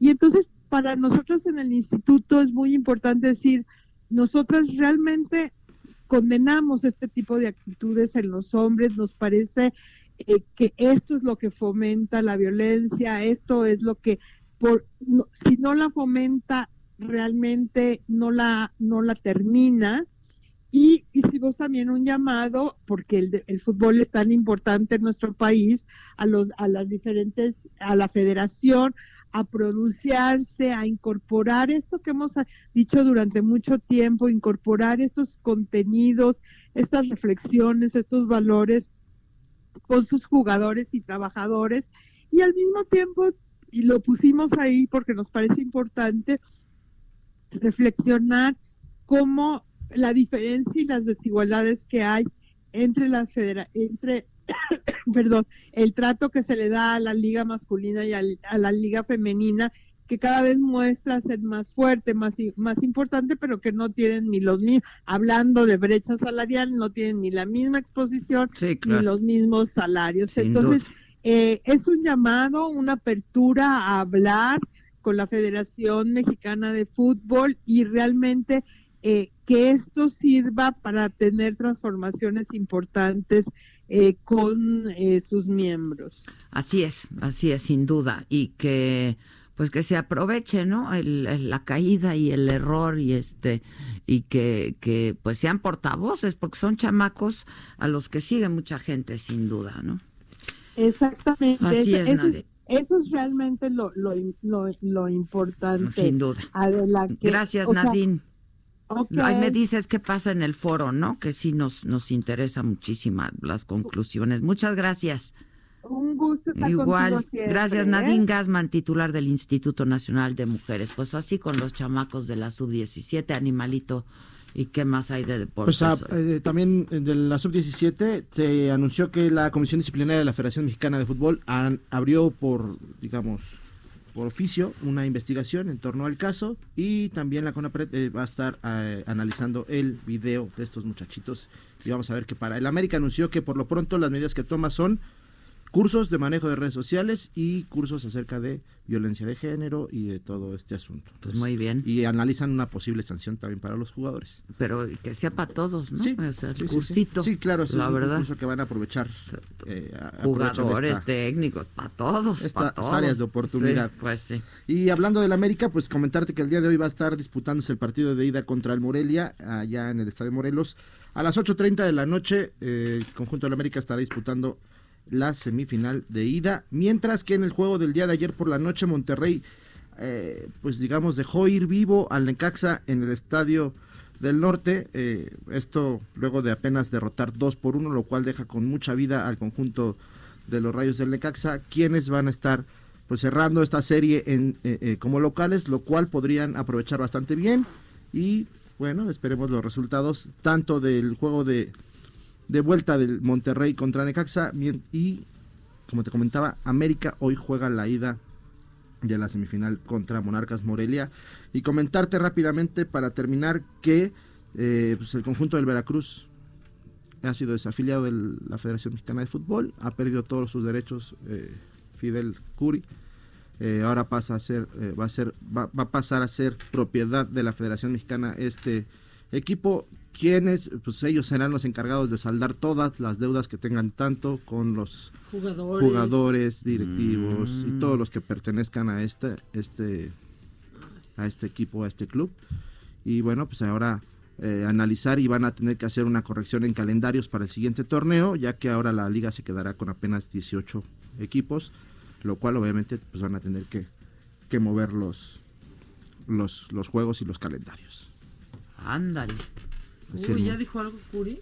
Y entonces para nosotros en el instituto es muy importante decir, nosotras realmente condenamos este tipo de actitudes en los hombres, nos parece eh, que esto es lo que fomenta la violencia, esto es lo que por, si no la fomenta realmente no la, no la termina. Y hicimos también un llamado, porque el, el fútbol es tan importante en nuestro país, a, los, a las diferentes, a la federación, a pronunciarse, a incorporar esto que hemos dicho durante mucho tiempo, incorporar estos contenidos, estas reflexiones, estos valores con sus jugadores y trabajadores y al mismo tiempo y lo pusimos ahí porque nos parece importante reflexionar cómo la diferencia y las desigualdades que hay entre la federa entre perdón, el trato que se le da a la liga masculina y a, la liga femenina que cada vez muestra ser más fuerte, más, más importante, pero que no tienen ni los mismos, hablando de brecha salarial, no tienen ni la misma exposición ni los mismos salarios. Entonces, eh, es un llamado, una apertura a hablar con la Federación Mexicana de Fútbol y realmente eh, que esto sirva para tener transformaciones importantes eh, con sus miembros. Así es, así es, sin duda, y que pues que se aproveche, ¿no? la caída y el error y este y que, que pues sean portavoces porque son chamacos a los que sigue mucha gente sin duda, ¿no? Exactamente. Así es, eso, eso es realmente lo, lo, lo, importante. Sin duda. Gracias, Nadine. Ahí me dices qué pasa en el foro, ¿no? Que sí nos, nos interesa muchísimo las conclusiones. Muchas gracias. Un gusto estar Igual. gracias, ¿eh? Nadine Gasman, titular del Instituto Nacional de Mujeres. Pues así con los chamacos de la sub-17, animalito ¿Y qué más hay de deportes? Pues, ah, eh, también eh, de la sub-17 se anunció que la Comisión Disciplinaria de la Federación Mexicana de Fútbol abrió por, digamos, por oficio una investigación en torno al caso y también la CONAPRED eh, va a estar analizando el video de estos muchachitos y vamos a ver qué para. El América anunció que por lo pronto las medidas que toma son cursos de manejo de redes sociales y cursos acerca de violencia de género y de todo este asunto. pues muy bien. Y analizan una posible sanción también para los jugadores. Pero que sea para todos, ¿no? Sí, cursito. Sí, claro, es la un verdad. curso que van a aprovechar. Eh, Jugadores, técnicos, para todos. Estas áreas de oportunidad. pues sí. Y hablando del América, pues comentarte que el día de hoy va a estar disputándose el partido de ida contra el Morelia, allá en el Estadio Morelos. A las 8.30 de la noche, eh, el conjunto del América estará disputando la semifinal de ida, mientras que en el juego del día de ayer por la noche Monterrey, eh, pues digamos, dejó ir vivo al Necaxa en el estadio del norte, eh, esto luego de apenas derrotar 2 por 1, lo cual deja con mucha vida al conjunto de los Rayos del Necaxa, quienes van a estar pues cerrando esta serie en, eh, como locales, lo cual podrían aprovechar bastante bien. Y bueno, esperemos los resultados tanto del juego de de vuelta del Monterrey contra Necaxa y como te comentaba, América hoy juega la ida de la semifinal contra Monarcas Morelia y comentarte rápidamente para terminar que eh, pues el conjunto del Veracruz ha sido desafiliado de la Federación Mexicana de Fútbol, ha perdido todos sus derechos eh, Fidel Curi. Eh, ahora pasa a ser, va a ser, va, va, a pasar a ser propiedad de la Federación Mexicana este equipo quienes, pues ellos serán los encargados de saldar todas las deudas que tengan tanto con los jugadores, directivos y mm. todos los que pertenezcan a este, este, a este equipo, a este club. Y bueno, pues ahora eh, analizar y van a tener que hacer una corrección en calendarios para el siguiente torneo, ya que ahora la liga se quedará con apenas 18 equipos, lo cual obviamente pues van a tener que, que mover los, los, los juegos y los calendarios. Ándale. Uy, ¿ya dijo algo Curi?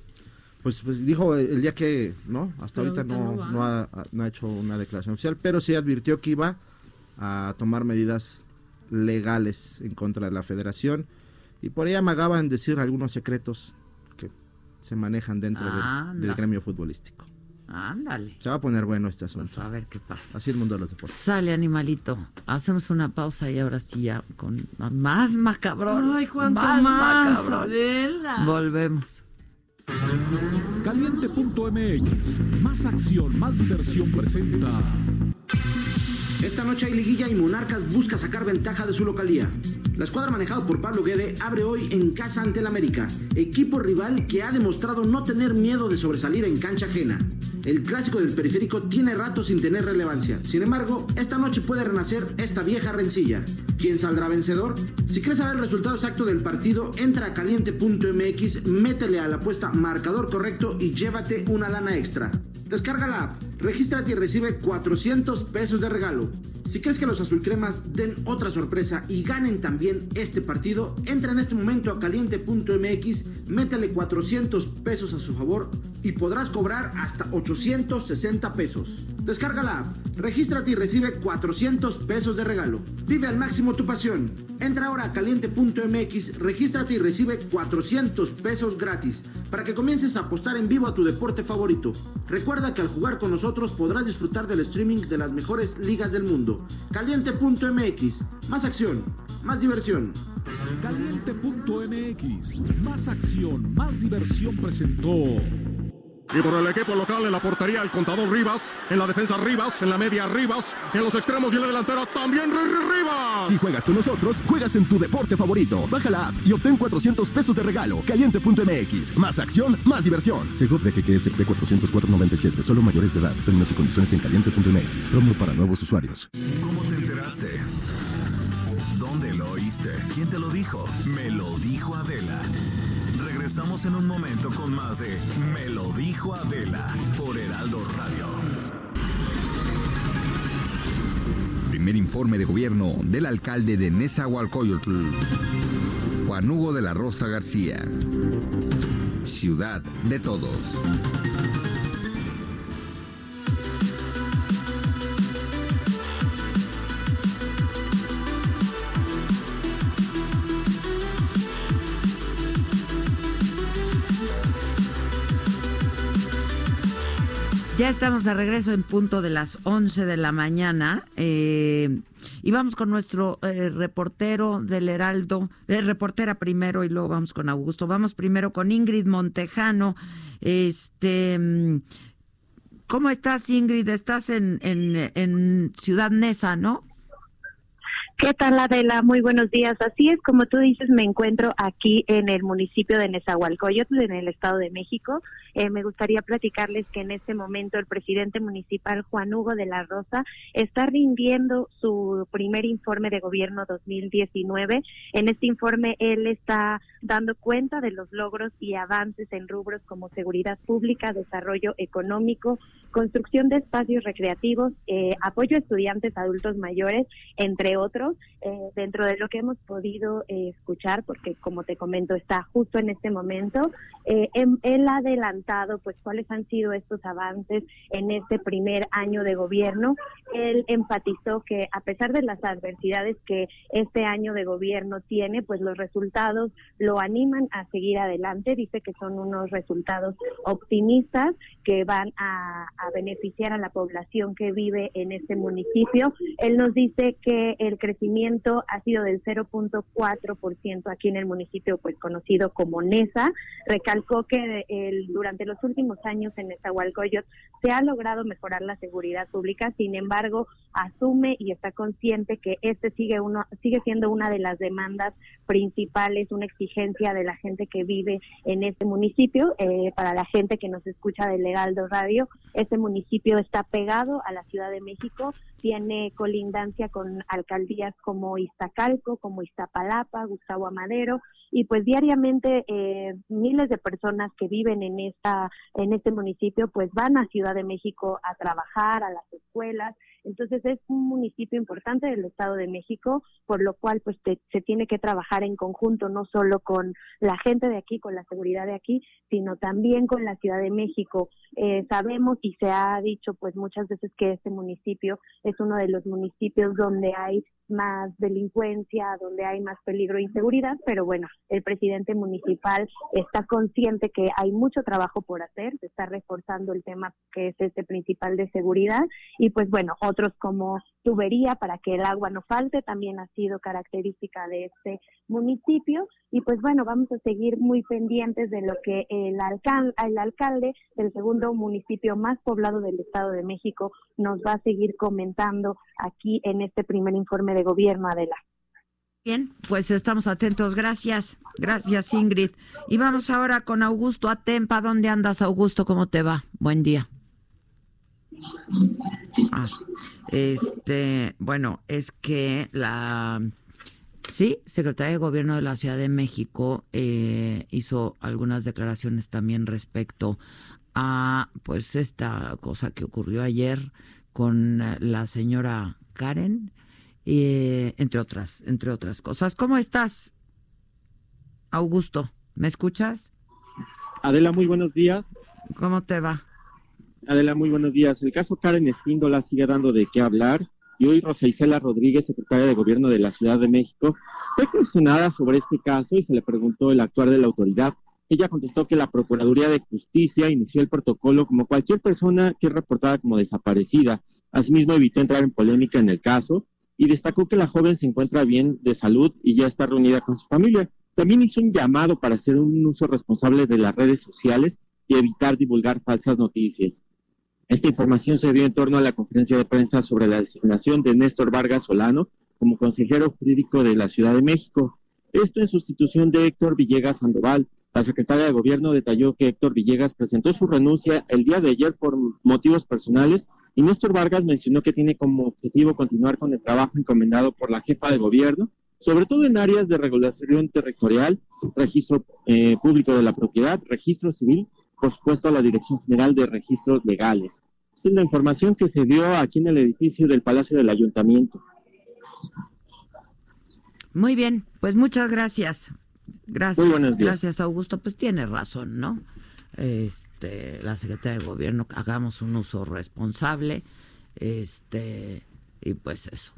Pues, pues dijo el día que, ¿no? Hasta ahorita no, no, ha, no, ha, hecho una declaración oficial, pero sí advirtió que iba a tomar medidas legales en contra de la federación y por ahí amagaban decir algunos secretos que se manejan dentro del gremio futbolístico. Ándale. Se va a poner bueno este asunto. Pues a ver qué pasa. Así el mundo de los deportes. Sale, animalito. Hacemos una pausa y ahora sí ya con más macabrón. Ay, cuánto más, macabrón. Volvemos. Caliente.mx. Más acción, más diversión presenta. Esta noche hay liguilla y Monarcas busca sacar ventaja de su localía. La escuadra manejada por Pablo Guede abre hoy en casa ante el América, equipo rival que ha demostrado no tener miedo de sobresalir en cancha ajena. El clásico del periférico tiene rato sin tener relevancia. Sin embargo, esta noche puede renacer esta vieja rencilla. ¿Quién saldrá vencedor? Si quieres saber el resultado exacto del partido, entra a caliente.mx, métele a la apuesta marcador correcto y llévate una lana extra. Descarga la app, regístrate y recibe 400 pesos de regalo. Si crees que los azulcremas den otra sorpresa y ganen también este partido, entra en este momento a caliente.mx, métele 400 pesos a su favor y podrás cobrar hasta 860 pesos. Descarga la app, regístrate y recibe 400 pesos de regalo. Vive al máximo tu pasión. Entra ahora a caliente.mx, regístrate y recibe 400 pesos gratis para que comiences a apostar en vivo a tu deporte favorito. Recuerda que al jugar con nosotros podrás disfrutar del streaming de las mejores ligas del mundo. Caliente.mx, más acción, más diversión. Caliente.mx, más acción, más diversión presentó. Y por el equipo local en la portería el contador Rivas, en la defensa Rivas, en la media Rivas, en los extremos y en la delantera también Rivas. Si juegas con nosotros, juegas en tu deporte favorito. Baja la app y obtén 400 pesos de regalo. Caliente.mx. Más acción, más diversión. Segov de GGSP 404.97. Solo mayores de edad. Términos y condiciones en caliente.mx. Promo para nuevos usuarios. ¿Cómo te enteraste? ¿Dónde lo oíste? ¿Quién te lo dijo? Me lo dijo Adela. Regresamos en un momento con más de Me lo dijo Adela por Heraldo Radio. Primer informe de gobierno del alcalde de Nezahualcóyotl, Juan Hugo de la Rosa García. Ciudad de Todos. Ya estamos de regreso en punto de las 11 de la mañana eh, y vamos con nuestro eh, reportero del Heraldo, eh, reportera primero y luego vamos con Augusto. Vamos primero con Ingrid Montejano. Este, mm, ¿Cómo estás Ingrid? Estás en, en, Ciudad Neza, ¿no? ¿Qué tal, Adela? Muy buenos días. Así es, como tú dices, me encuentro aquí en el municipio de Nezahualcóyotl, en el Estado de México. Eh, me gustaría platicarles que en este momento el presidente municipal, Juan Hugo de la Rosa, está rindiendo su primer informe de gobierno 2019. En este informe, él está dando cuenta de los logros y avances en rubros como seguridad pública, desarrollo económico, construcción de espacios recreativos, eh, apoyo a estudiantes adultos mayores, entre otros, eh, dentro de lo que hemos podido eh, escuchar, porque como te comento, está justo en este momento, él ha adelantado pues cuáles han sido estos avances en este primer año de gobierno. Él enfatizó que a pesar de las adversidades que este año de gobierno tiene, pues los resultados lo animan a seguir adelante. Dice que son unos resultados optimistas que van a, a beneficiar a la población que vive en este municipio. Él nos dice que el crecimiento ha sido del 0.4% aquí en el municipio, pues conocido como NESA. Recalcó que el, durante los últimos años en Nezahualcóyotl se ha logrado mejorar la seguridad pública, sin embargo, asume y está consciente que este sigue uno sigue siendo una de las demandas principales, una exigencia de la gente que vive en este municipio. Eh, para la gente que nos escucha del Legaldo Radio, este municipio está pegado a la Ciudad de México, tiene colindancia con alcaldías como Iztacalco, como Iztapalapa, Gustavo Amadero, y pues diariamente eh, miles de personas que viven en esta en este municipio pues van a Ciudad de México a trabajar a las escuelas entonces es un municipio importante del Estado de México, por lo cual pues se tiene que trabajar en conjunto, no solo con la gente de aquí, con la seguridad de aquí, sino también con la Ciudad de México. Eh, sabemos y se ha dicho pues muchas veces que este municipio es uno de los municipios donde hay más delincuencia, donde hay más peligro e inseguridad, pero bueno, el presidente municipal está consciente que hay mucho trabajo por hacer, se está reforzando el tema que es este principal de seguridad y pues bueno, otros como tubería para que el agua no falte también ha sido característica de este municipio y pues bueno, vamos a seguir muy pendientes de lo que el alcalde, el alcalde del segundo municipio más poblado del Estado de México nos va a seguir comentando aquí en este primer informe de gobierno, Adela. Bien, pues estamos atentos. Gracias. Gracias, Ingrid. Y vamos ahora con Augusto Atempa. ¿Dónde andas, Augusto? ¿Cómo te va? Buen día. Ah, este, bueno, es que la sí, secretaria de Gobierno de la Ciudad de México eh, hizo algunas declaraciones también respecto a pues esta cosa que ocurrió ayer con eh, la señora Karen, eh, entre otras, entre otras cosas. ¿Cómo estás, Augusto? ¿Me escuchas? Adela, muy buenos días. ¿Cómo te va? Adela, muy buenos días. El caso Karen Espíndola sigue dando de qué hablar y hoy Rosa Isela Rodríguez, secretaria de Gobierno de la Ciudad de México, fue cuestionada sobre este caso y se le preguntó el actuar de la autoridad. Ella contestó que la Procuraduría de Justicia inició el protocolo como cualquier persona que es reportada como desaparecida. Asimismo, evitó entrar en polémica en el caso y destacó que la joven se encuentra bien de salud y ya está reunida con su familia. También hizo un llamado para hacer un uso responsable de las redes sociales y evitar divulgar falsas noticias. Esta información se dio en torno a la conferencia de prensa sobre la designación de Néstor Vargas Solano como consejero jurídico de la Ciudad de México. Esto en sustitución de Héctor Villegas Sandoval. La secretaria de Gobierno detalló que Héctor Villegas presentó su renuncia el día de ayer por motivos personales y Néstor Vargas mencionó que tiene como objetivo continuar con el trabajo encomendado por la jefa de gobierno, sobre todo en áreas de regulación territorial, registro eh, público de la propiedad, registro civil por supuesto, a la Dirección General de Registros Legales. Esta es la información que se dio aquí en el edificio del Palacio del Ayuntamiento. Muy bien, pues muchas gracias. Gracias, gracias Augusto. Pues tiene razón, ¿no? Este, la Secretaría de Gobierno, hagamos un uso responsable, este, y pues eso.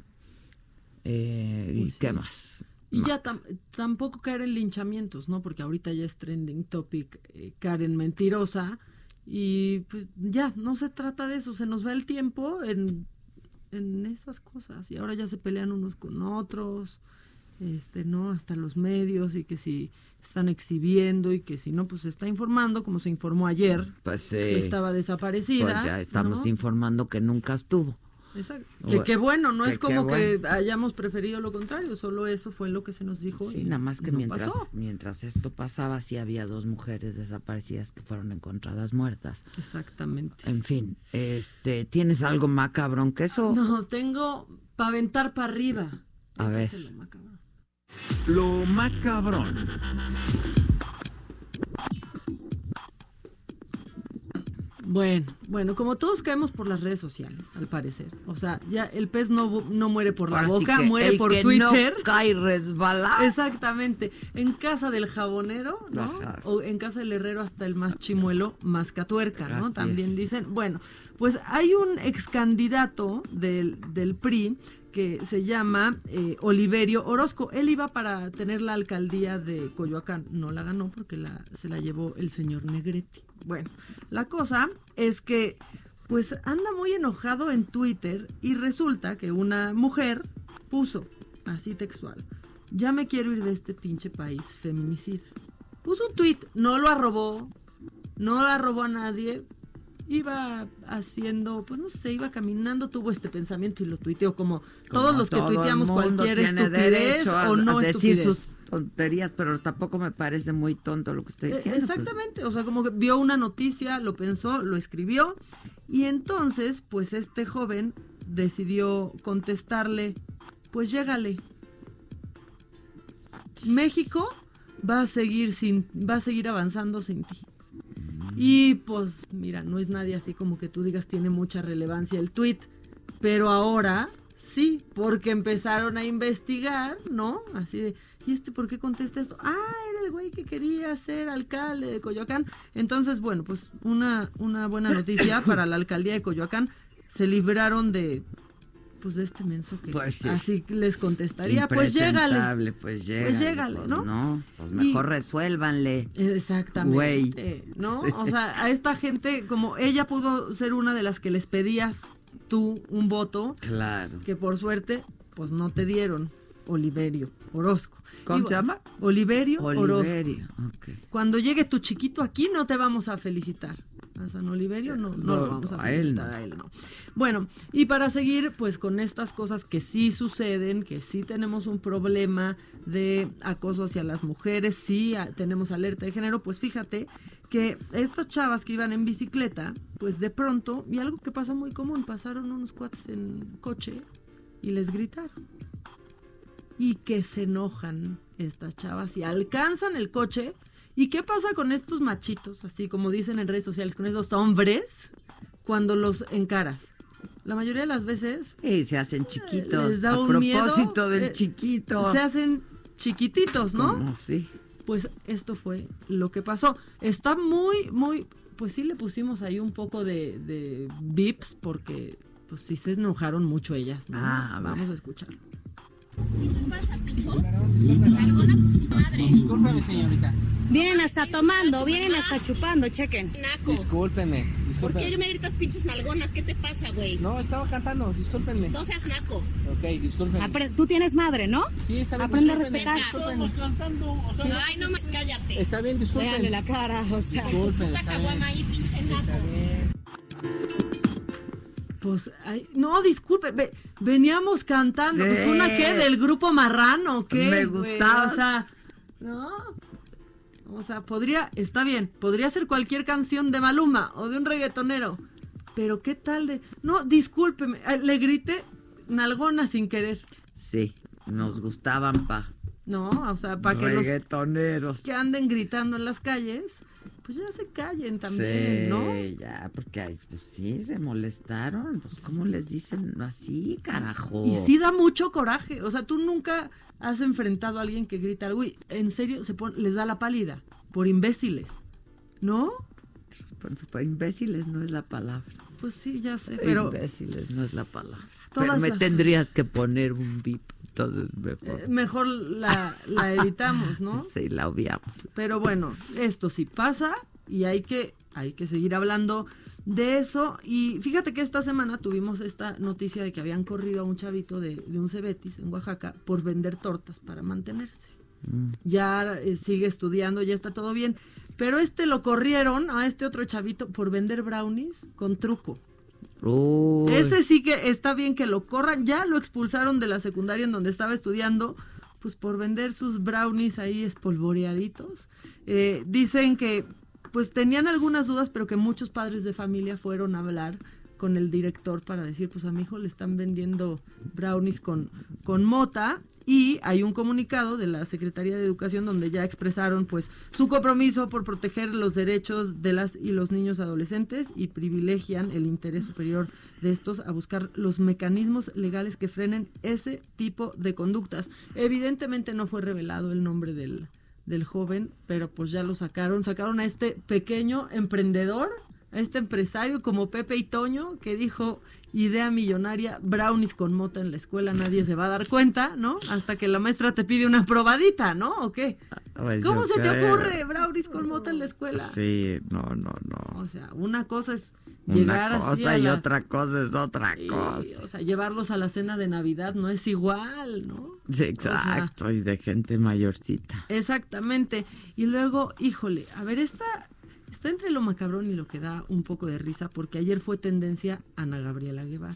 Eh, ¿Y pues qué más? Y ya tampoco caer en linchamientos, ¿no? Porque ahorita ya es trending topic eh, Karen mentirosa y pues ya, no se trata de eso, se nos va el tiempo en, en esas cosas y ahora ya se pelean unos con otros, este, ¿no? Hasta los medios y que si están exhibiendo y que si no, pues se está informando, como se informó ayer, pues, que estaba desaparecida. Pues ya estamos informando que nunca estuvo. Exacto. Que qué bueno, no es como que hayamos preferido lo contrario, solo eso fue lo que se nos dijo. Sí, nada más que mientras, mientras esto pasaba, sí había dos mujeres desaparecidas que fueron encontradas muertas. Exactamente. En fin, este, ¿tienes algo macabrón que eso? No, tengo para aventar para arriba. A ver. Lo macabrón. Bueno, bueno, como todos caemos por las redes sociales, al parecer. O sea, ya el pez no, no muere por la boca, muere por Twitter. No cae resbala. Exactamente. En casa del jabonero, ¿no? O en casa del herrero hasta el más chimuelo, más catuerca, ¿no? También dicen. Bueno, pues hay un ex candidato del, del PRI que se llama eh, Oliverio Orozco. Él iba para tener la alcaldía de Coyoacán. No la ganó porque se la llevó el señor Negretti. Bueno, la cosa es que pues anda muy enojado en Twitter y resulta que una mujer puso, así textual, ya me quiero ir de este pinche país feminicida. Puso un tweet, no lo arrobó, no lo arrobó a nadie, iba haciendo, pues no sé, iba caminando, tuvo este pensamiento y lo tuiteó como, todos los que tuiteamos cualquier estupidez o no decir sus tonterías, pero tampoco me parece muy tonto lo que usted dice. Pues. Exactamente, o sea, como que vio una noticia, lo pensó, lo escribió y entonces, pues este joven decidió contestarle, pues llégale. México va a seguir sin va a seguir avanzando sin ti. Y pues, mira, no es nadie así como que tú digas tiene mucha relevancia el tweet, pero ahora sí, porque empezaron a investigar, ¿no? Así de, ¿y este por qué contesta esto? Ah, era el güey que quería ser alcalde de Coyoacán. Entonces, bueno, pues una, una buena noticia para la alcaldía de Coyoacán. Se libraron de pues de este menso que pues así les contestaría, pues llégale. Pues llégale, pues llégale, pues ¿no? Pues mejor resuélvanle. Exactamente. ¿No? O sea, a esta gente, como ella pudo ser una de las que les pedías tú un voto. Claro. Que por suerte, pues no te dieron. Oliverio Orozco. ¿Cómo se llama? Oliverio, Oliverio Orozco. Cuando llegue tu chiquito aquí, no te vamos a felicitar a San Oliverio, no, no, lo vamos a, a él, a él, no. Bueno, y para seguir pues con estas cosas que sí suceden, que sí tenemos un problema de acoso hacia las mujeres, sí tenemos alerta de género, pues fíjate que estas chavas que iban en bicicleta, pues de pronto, y algo que pasa muy común, pasaron unos cuates en coche y les gritaron. Y que se enojan estas chavas y alcanzan el coche ¿Y qué pasa con estos machitos, así como dicen en redes sociales, con esos hombres, cuando los encaras? La mayoría de las veces... Y se hacen chiquitos. Les da a un propósito miedo, del eh, chiquito. Se hacen chiquititos, ¿no? ¿Cómo? Sí. Pues esto fue lo que pasó. Está muy, muy... Pues sí le pusimos ahí un poco de, de vips porque pues sí se enojaron mucho ellas, ¿no? Ah, Vamos a escuchar. Discúlpeme, señorita. Vienen hasta tomando, vienen hasta chupando, chequen. Naco. Discúlpeme, ¿Por discúlpeme. qué me gritas pinches nalgonas? ¿Qué te pasa, güey? No, estaba cantando, discúlpenme. No seas naco. Ok, discúlpenme. Apre- Tú tienes madre, ¿no? Sí, está bien. Aprende a discúlpenme, respetar. discúlpenme. Ay, no más cállate. Está bien, disculpen. Véanle la cara, o sea. Disculpen, Puta está caguama bien. ahí, pinche naco. Pues, ay, no, disculpe, ve- veníamos cantando. Sí. Pues una qué, del grupo marrano, ¿o ¿qué? Me gustaba. O sea, no. O sea, podría, está bien, podría ser cualquier canción de Maluma o de un reggaetonero. Pero qué tal de. No, discúlpeme, ay, le grité nalgona sin querer. Sí, nos gustaban pa. No, o sea, para que los reggaetoneros. que anden gritando en las calles, pues ya se callen también, sí, ¿no? ya, porque pues sí, se molestaron. Pues, ¿cómo les dicen así, carajo? Y sí da mucho coraje. O sea, tú nunca has enfrentado a alguien que grita algo y en serio se les da la pálida por imbéciles. ¿No? Imbéciles no es la palabra. Pues sí, ya sé, pero Imbéciles no es la palabra. Pero me las- tendrías que poner un bip, entonces mejor. eh, mejor la, la evitamos, ¿no? Sí, la obviamos. Pero bueno, esto sí pasa y hay que, hay que seguir hablando de eso. Y fíjate que esta semana tuvimos esta noticia de que habían corrido a un chavito de, de un Cebetis en Oaxaca por vender tortas para mantenerse. Ya eh, sigue estudiando, ya está todo bien. Pero este lo corrieron a este otro chavito por vender brownies con truco. Ese sí que está bien que lo corran. Ya lo expulsaron de la secundaria en donde estaba estudiando, pues por vender sus brownies ahí espolvoreaditos. Eh, dicen que pues tenían algunas dudas, pero que muchos padres de familia fueron a hablar con el director para decir, pues a mi hijo le están vendiendo brownies con, con mota. Y hay un comunicado de la Secretaría de Educación donde ya expresaron pues su compromiso por proteger los derechos de las y los niños adolescentes y privilegian el interés superior de estos a buscar los mecanismos legales que frenen ese tipo de conductas. Evidentemente no fue revelado el nombre del, del joven, pero pues ya lo sacaron, sacaron a este pequeño emprendedor, este empresario como Pepe y Toño, que dijo idea millonaria, brownies con mota en la escuela, nadie se va a dar cuenta, ¿no? Hasta que la maestra te pide una probadita, ¿no? ¿O qué? Pues ¿Cómo se te ocurre brownies con mota en la escuela? Sí, no, no, no. O sea, una cosa es llegar Una así cosa a y la- otra cosa es otra Sí, cosa. O sea, llevarlos a la cena de Navidad no es igual, ¿no? Sí, exacto, y de gente mayorcita. Exactamente. Y luego, híjole, a ver, esta está entre lo macabrón y lo que da un poco de risa, porque ayer fue tendencia Ana Gabriela Guevara,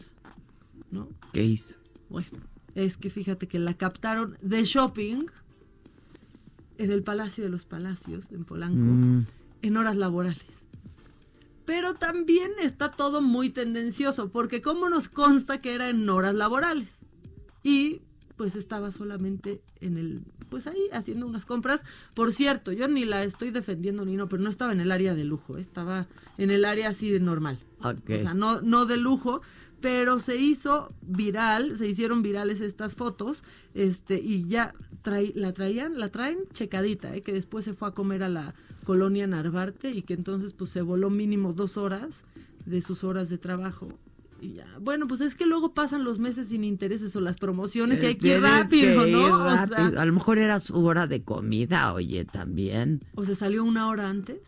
¿no? ¿Qué hizo? Bueno, es que fíjate que la captaron de shopping en el Palacio de los Palacios, en Polanco, Mm. en horas laborales. Pero también está todo muy tendencioso, porque ¿cómo nos consta que era en horas laborales? Y pues estaba solamente en el, pues ahí haciendo unas compras. Por cierto, yo ni la estoy defendiendo ni no, pero no estaba en el área de lujo, ¿eh? estaba en el área así de normal. O sea, no, no de lujo, pero se hizo viral, se hicieron virales estas fotos, este, y ya trae, la traían, la traen checadita, ¿eh? que después se fue a comer a la colonia Narvarte y que entonces pues se voló mínimo dos horas de sus horas de trabajo. Y ya, bueno, pues es que luego pasan los meses sin intereses o las promociones y hay que ir Eh, rápido, que ir ¿no? O, rápido. sea, a lo mejor era su hora de comida, oye, también. o se salió una hora antes.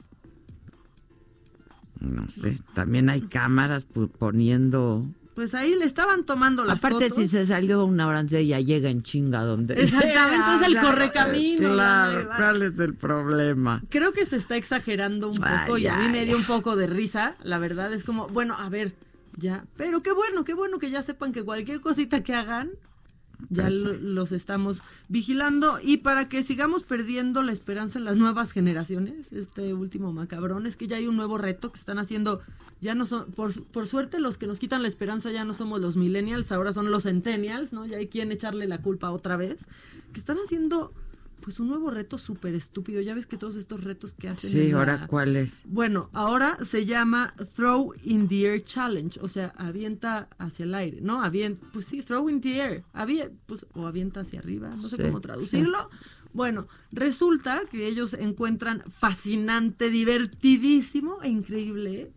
No sé, también hay cámaras poniendo... Pues ahí le estaban tomando las Aparte, fotos. si se salió una hora antes, ya llega en chinga donde... Exactamente, es el O sea, correcamino, Claro. ¿cuál es el problema? Creo que se está exagerando un poco Ay, y a mí ay. me dio un poco de risa, la verdad es como, bueno, a ver, ya, pero qué bueno, qué bueno que ya sepan que cualquier cosita que hagan, ya Pues lo- los estamos vigilando. Y para que sigamos perdiendo la esperanza en las nuevas generaciones, este último macabrón, es que ya hay un nuevo reto que están haciendo, ya no son, por, por suerte los que nos quitan la esperanza ya no somos los millennials, ahora son los centennials, ¿no? Ya hay quien echarle la culpa otra vez, que están haciendo pues un nuevo reto súper estúpido. Ya ves que todos estos retos que hacen. Sí, en la- ahora cuál es. Bueno, ahora se llama Throw in the Air Challenge, o sea, avienta hacia el aire, ¿no? Avienta, pues sí, throw in the air, avie- pues, o avienta hacia arriba, no sé Sí, cómo traducirlo. Bueno, resulta que ellos encuentran fascinante, divertidísimo e increíble,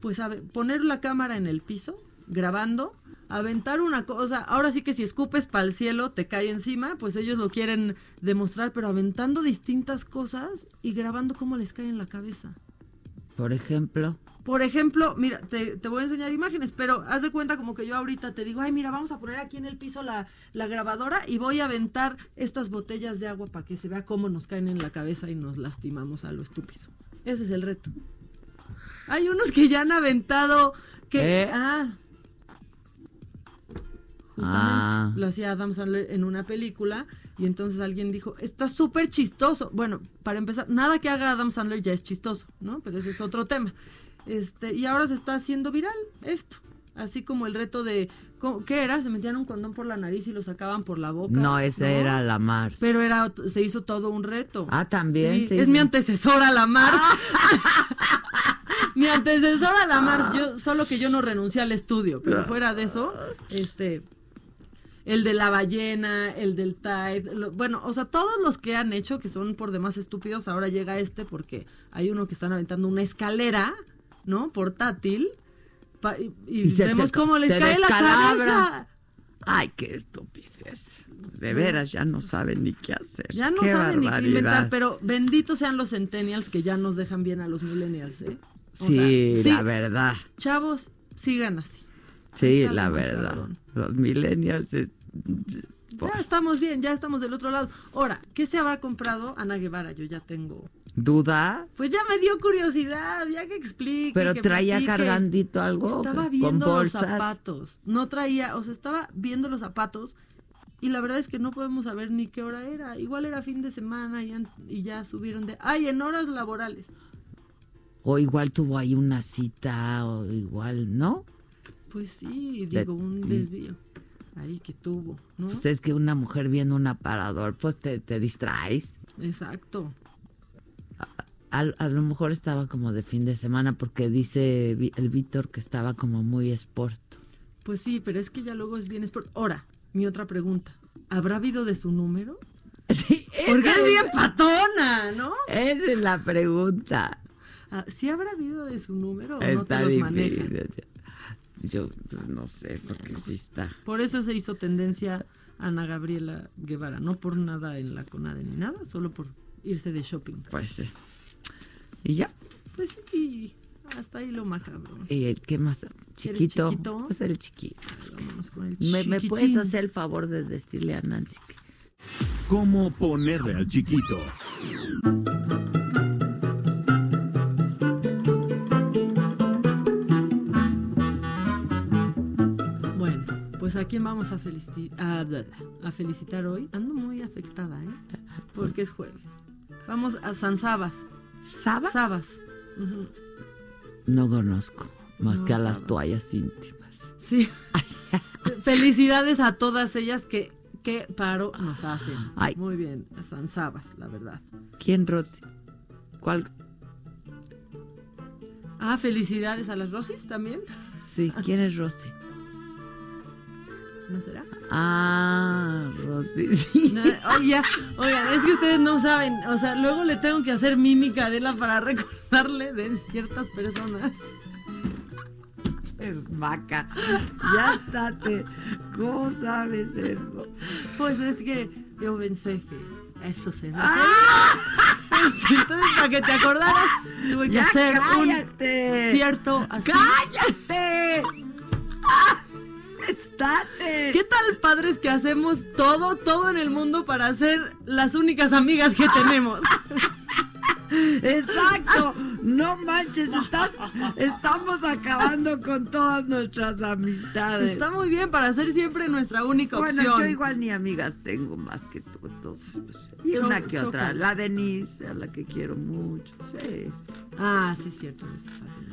pues a ver, poner la cámara en el piso, grabando, aventar una cosa, ahora sí que si escupes para el cielo te cae encima, pues ellos lo quieren demostrar, pero aventando distintas cosas y grabando cómo les cae en la cabeza. Por ejemplo. Por ejemplo, mira, te, te voy a enseñar imágenes, pero haz de cuenta como que yo ahorita te digo, ay, mira, vamos a poner aquí en el piso la, la grabadora y voy a aventar estas botellas de agua para que se vea cómo nos caen en la cabeza y nos lastimamos a lo estúpido. Ese es el reto. Hay unos que ya han aventado que... ¿Eh? Ah. Justamente Ah. lo hacía Adam Sandler en una película y entonces alguien dijo, está súper chistoso. Bueno, para empezar, nada que haga Adam Sandler ya es chistoso, ¿no? Pero ese es otro tema. Este, y ahora se está haciendo viral esto. Así como el reto de, ¿cómo- ¿qué era? Se metían un condón por la nariz y lo sacaban por la boca. No, esa era la Mars. Pero era, se hizo todo un reto. Ah, también Sí, es hizo. mi antecesora la Mars. mi antecesora la Mars. Yo, solo que yo no renuncié al estudio. Pero fuera de eso, este. El de la ballena, el del Tide, lo- bueno, o sea, todos los que han hecho, que son por demás estúpidos, ahora llega este porque hay uno que están aventando una escalera, ¿no? Portátil, pa- y, y Y se vemos te- cómo les cae la cabeza. Ay, qué estupidez. De veras, ya no saben ni qué hacer. Ya no Qué saben ni qué inventar, pero benditos sean los centennials que ya nos dejan bien a los millennials, ¿eh? O Sí, sea, la verdad. Chavos, sigan así. Sí, la verdad. cabrón. Los millennials. es- Ya estamos bien, ya estamos del otro lado. Ahora, ¿qué se habrá comprado Ana Guevara? Yo ya tengo. ¿Duda? Pues ya me dio curiosidad, ya que explique. Pero que traía platique. cargandito algo. Estaba con viendo los bolsas. zapatos. No traía, o sea, estaba viendo los zapatos. Y la verdad es que no podemos saber ni qué hora era. Igual era fin de semana y, y ya subieron de. ¡Ay, en horas laborales! O igual tuvo ahí una cita, o igual, ¿no? Pues sí, De- digo, un desvío. Ahí que tuvo, ¿no? Pues es que una mujer viendo un aparador, pues te, te distraes. Exacto. A, a lo mejor estaba como de fin de semana porque dice el Víctor que estaba como muy sport. Pues sí, pero es que ya luego es bien sport. Ahora, mi otra pregunta. ¿Habrá habido de su número? Sí, Porque es bien patona, ¿no? Esa es la pregunta. Ah, ¿Sí habrá habido de su número o no te Está los difícil. manejan? Yo pues, no sé, porque sí está. Por eso se hizo tendencia Ana Gabriela Guevara, no por nada en la CONADE ni nada, solo por irse de shopping. Pues sí. Y ya. Pues sí, hasta ahí lo macabro. ¿Y qué más? Chiquito. chiquito? Pues el chiquito. Vámonos con el ¿Me, me puedes hacer el favor de decirle a Nancy que ¿Cómo ponerle al chiquito? Pues a quién vamos a, felici- a, a felicitar hoy. Ando muy afectada, ¿eh? Porque es jueves. Vamos a San Sabas. ¿Sabas? Sabas. No conozco más No que a las toallas íntimas. Sí. Felicidades a todas ellas que, que paro nos hacen. Ay. Muy bien, a San Sabas, la verdad. ¿Quién, Rosy? ¿Cuál? Ah, felicidades a las Rosis también. Sí, ¿quién es Rosy? ¿No será? Ah, Rosy, sí. No, oye, oigan, es que ustedes no saben, o sea, luego le tengo que hacer mímica a Adela para recordarle de ciertas personas. Es vaca. Ya estate. ¿Cómo sabes eso? Pues es que yo pensé que eso se ¡Ah! Entonces, para que te acordaras, tuve que Ya hacer cállate. un cierto así. ¡Cállate! ¡Ah! ¡Estate! ¿Qué tal padres que hacemos todo, todo en el mundo para ser las únicas amigas que tenemos? Exacto, no manches, estás, estamos acabando con todas nuestras amistades. Está muy bien para ser siempre nuestra única bueno, opción. yo igual ni amigas tengo más que tú, entonces, pues, y Cho- una que otra, la Denise, a la que quiero mucho, sí. Ah, sí, cierto. está bien.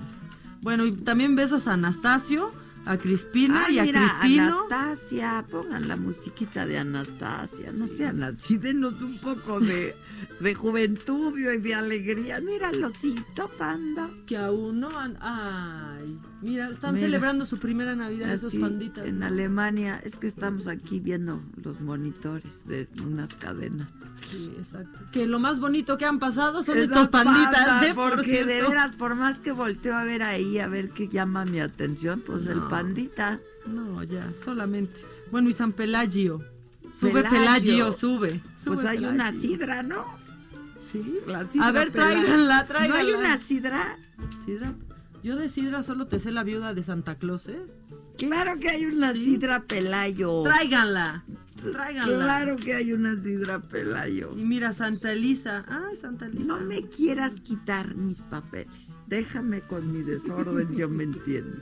Bueno, y también besos a Anastasio, a Crispina Ah, y a mira, Crispino. Anastasia, pongan la musiquita de Anastasia, no sean así, denos un poco de, de juventud y de alegría. Mira el osito panda. Que aún no han... Ay, mira, están Mira. celebrando su primera Navidad esos Así, panditas. En ¿no? Alemania, es que estamos aquí viendo los monitores de unas cadenas. Sí, exacto. Que lo más bonito que han pasado son Esas estos panditas, ¿eh? Por porque de veras, por más que volteo a ver ahí, a ver qué llama mi atención, pues el pandita. No, ya, solamente. Bueno, y San Pelagio. Sube Pelagio. Pelagio, sube. Pues hay Pelagio. una sidra, ¿no? Sí. La sidra A ver, tráiganla, tráiganla. ¿No hay una sidra? Sidra. Yo de sidra solo te sé la viuda de Santa Claus, ¿eh? Claro que hay una Sí. sidra Pelayo. Tráiganla. Tráiganla. Claro que hay una sidra Pelayo. Y mira, Santa Elisa. Ay, Santa Elisa. No me quieras quitar mis papeles. Déjame con mi desorden, yo me entiendo.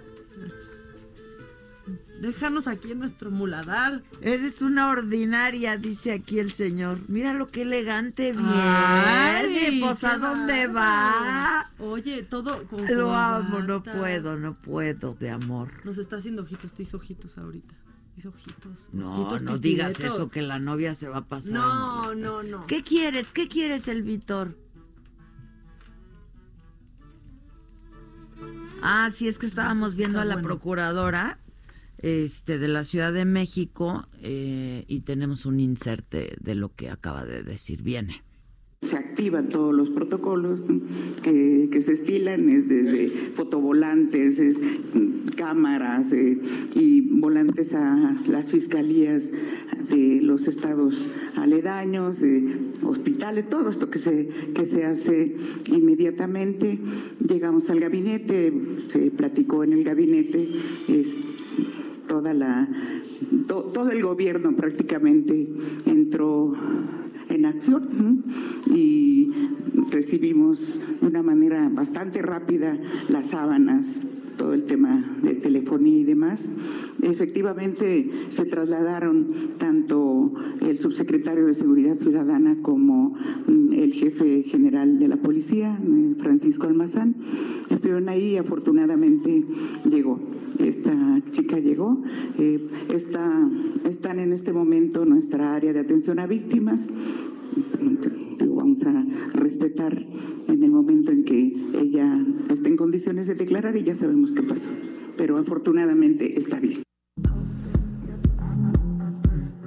Déjanos aquí en nuestro muladar. Eres una ordinaria, dice aquí el señor. Mira lo que elegante viene. Pues a dónde va. Oye, todo con Lo amo, no puedo, no puedo, de amor. Nos está haciendo ojitos, te hizo ojitos ahorita. Hizo ojitos. No, ojitos no digas eso que la novia se va a pasar. No, no, no. ¿Qué quieres? ¿Qué quieres, el Víctor? Ah, sí, es que estábamos viendo a la procuradora este, de la Ciudad de México eh, y tenemos un inserte de lo que acaba de decir. Viene. Se activan todos los protocolos que, que se estilan, es desde fotovolantes, es, mm, cámaras eh, y volantes a las fiscalías de los estados aledaños, de hospitales, todo esto que se, que se hace inmediatamente. Llegamos al gabinete, se platicó en el gabinete. es, toda la to- todo el gobierno prácticamente entró en acción y recibimos de una manera bastante rápida las sábanas todo el tema de telefonía y demás. Efectivamente, se trasladaron tanto el subsecretario de Seguridad Ciudadana como el jefe general de la policía, eh, Francisco Almazán. Estuvieron ahí y afortunadamente llegó. Esta chica llegó. Eh, está, están en este momento nuestra área de atención a víctimas. Vamos a respetar en el momento en que ella esté en condiciones de declarar y ya sabemos qué pasó. Pero afortunadamente está bien.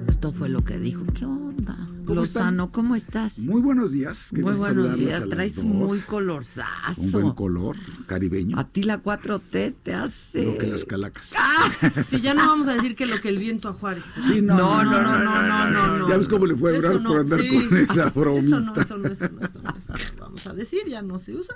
Esto fue lo que dijo. ¿Qué onda? Lozano, ¿cómo estás? Muy buenos días. Muy buenos días. Traes dos. muy colorzazo. Un buen color caribeño. A ti la 4T te hace. Lo que las calacas. ¡Ah! sí, ya no vamos a decir que lo que el viento a Juárez. Sí, no. No, no, no, no, no. ya ves cómo le fue a durar por andar sí. con esa bromita. Eso no, eso no, eso no, eso no. Vamos a decir, ya no se usa.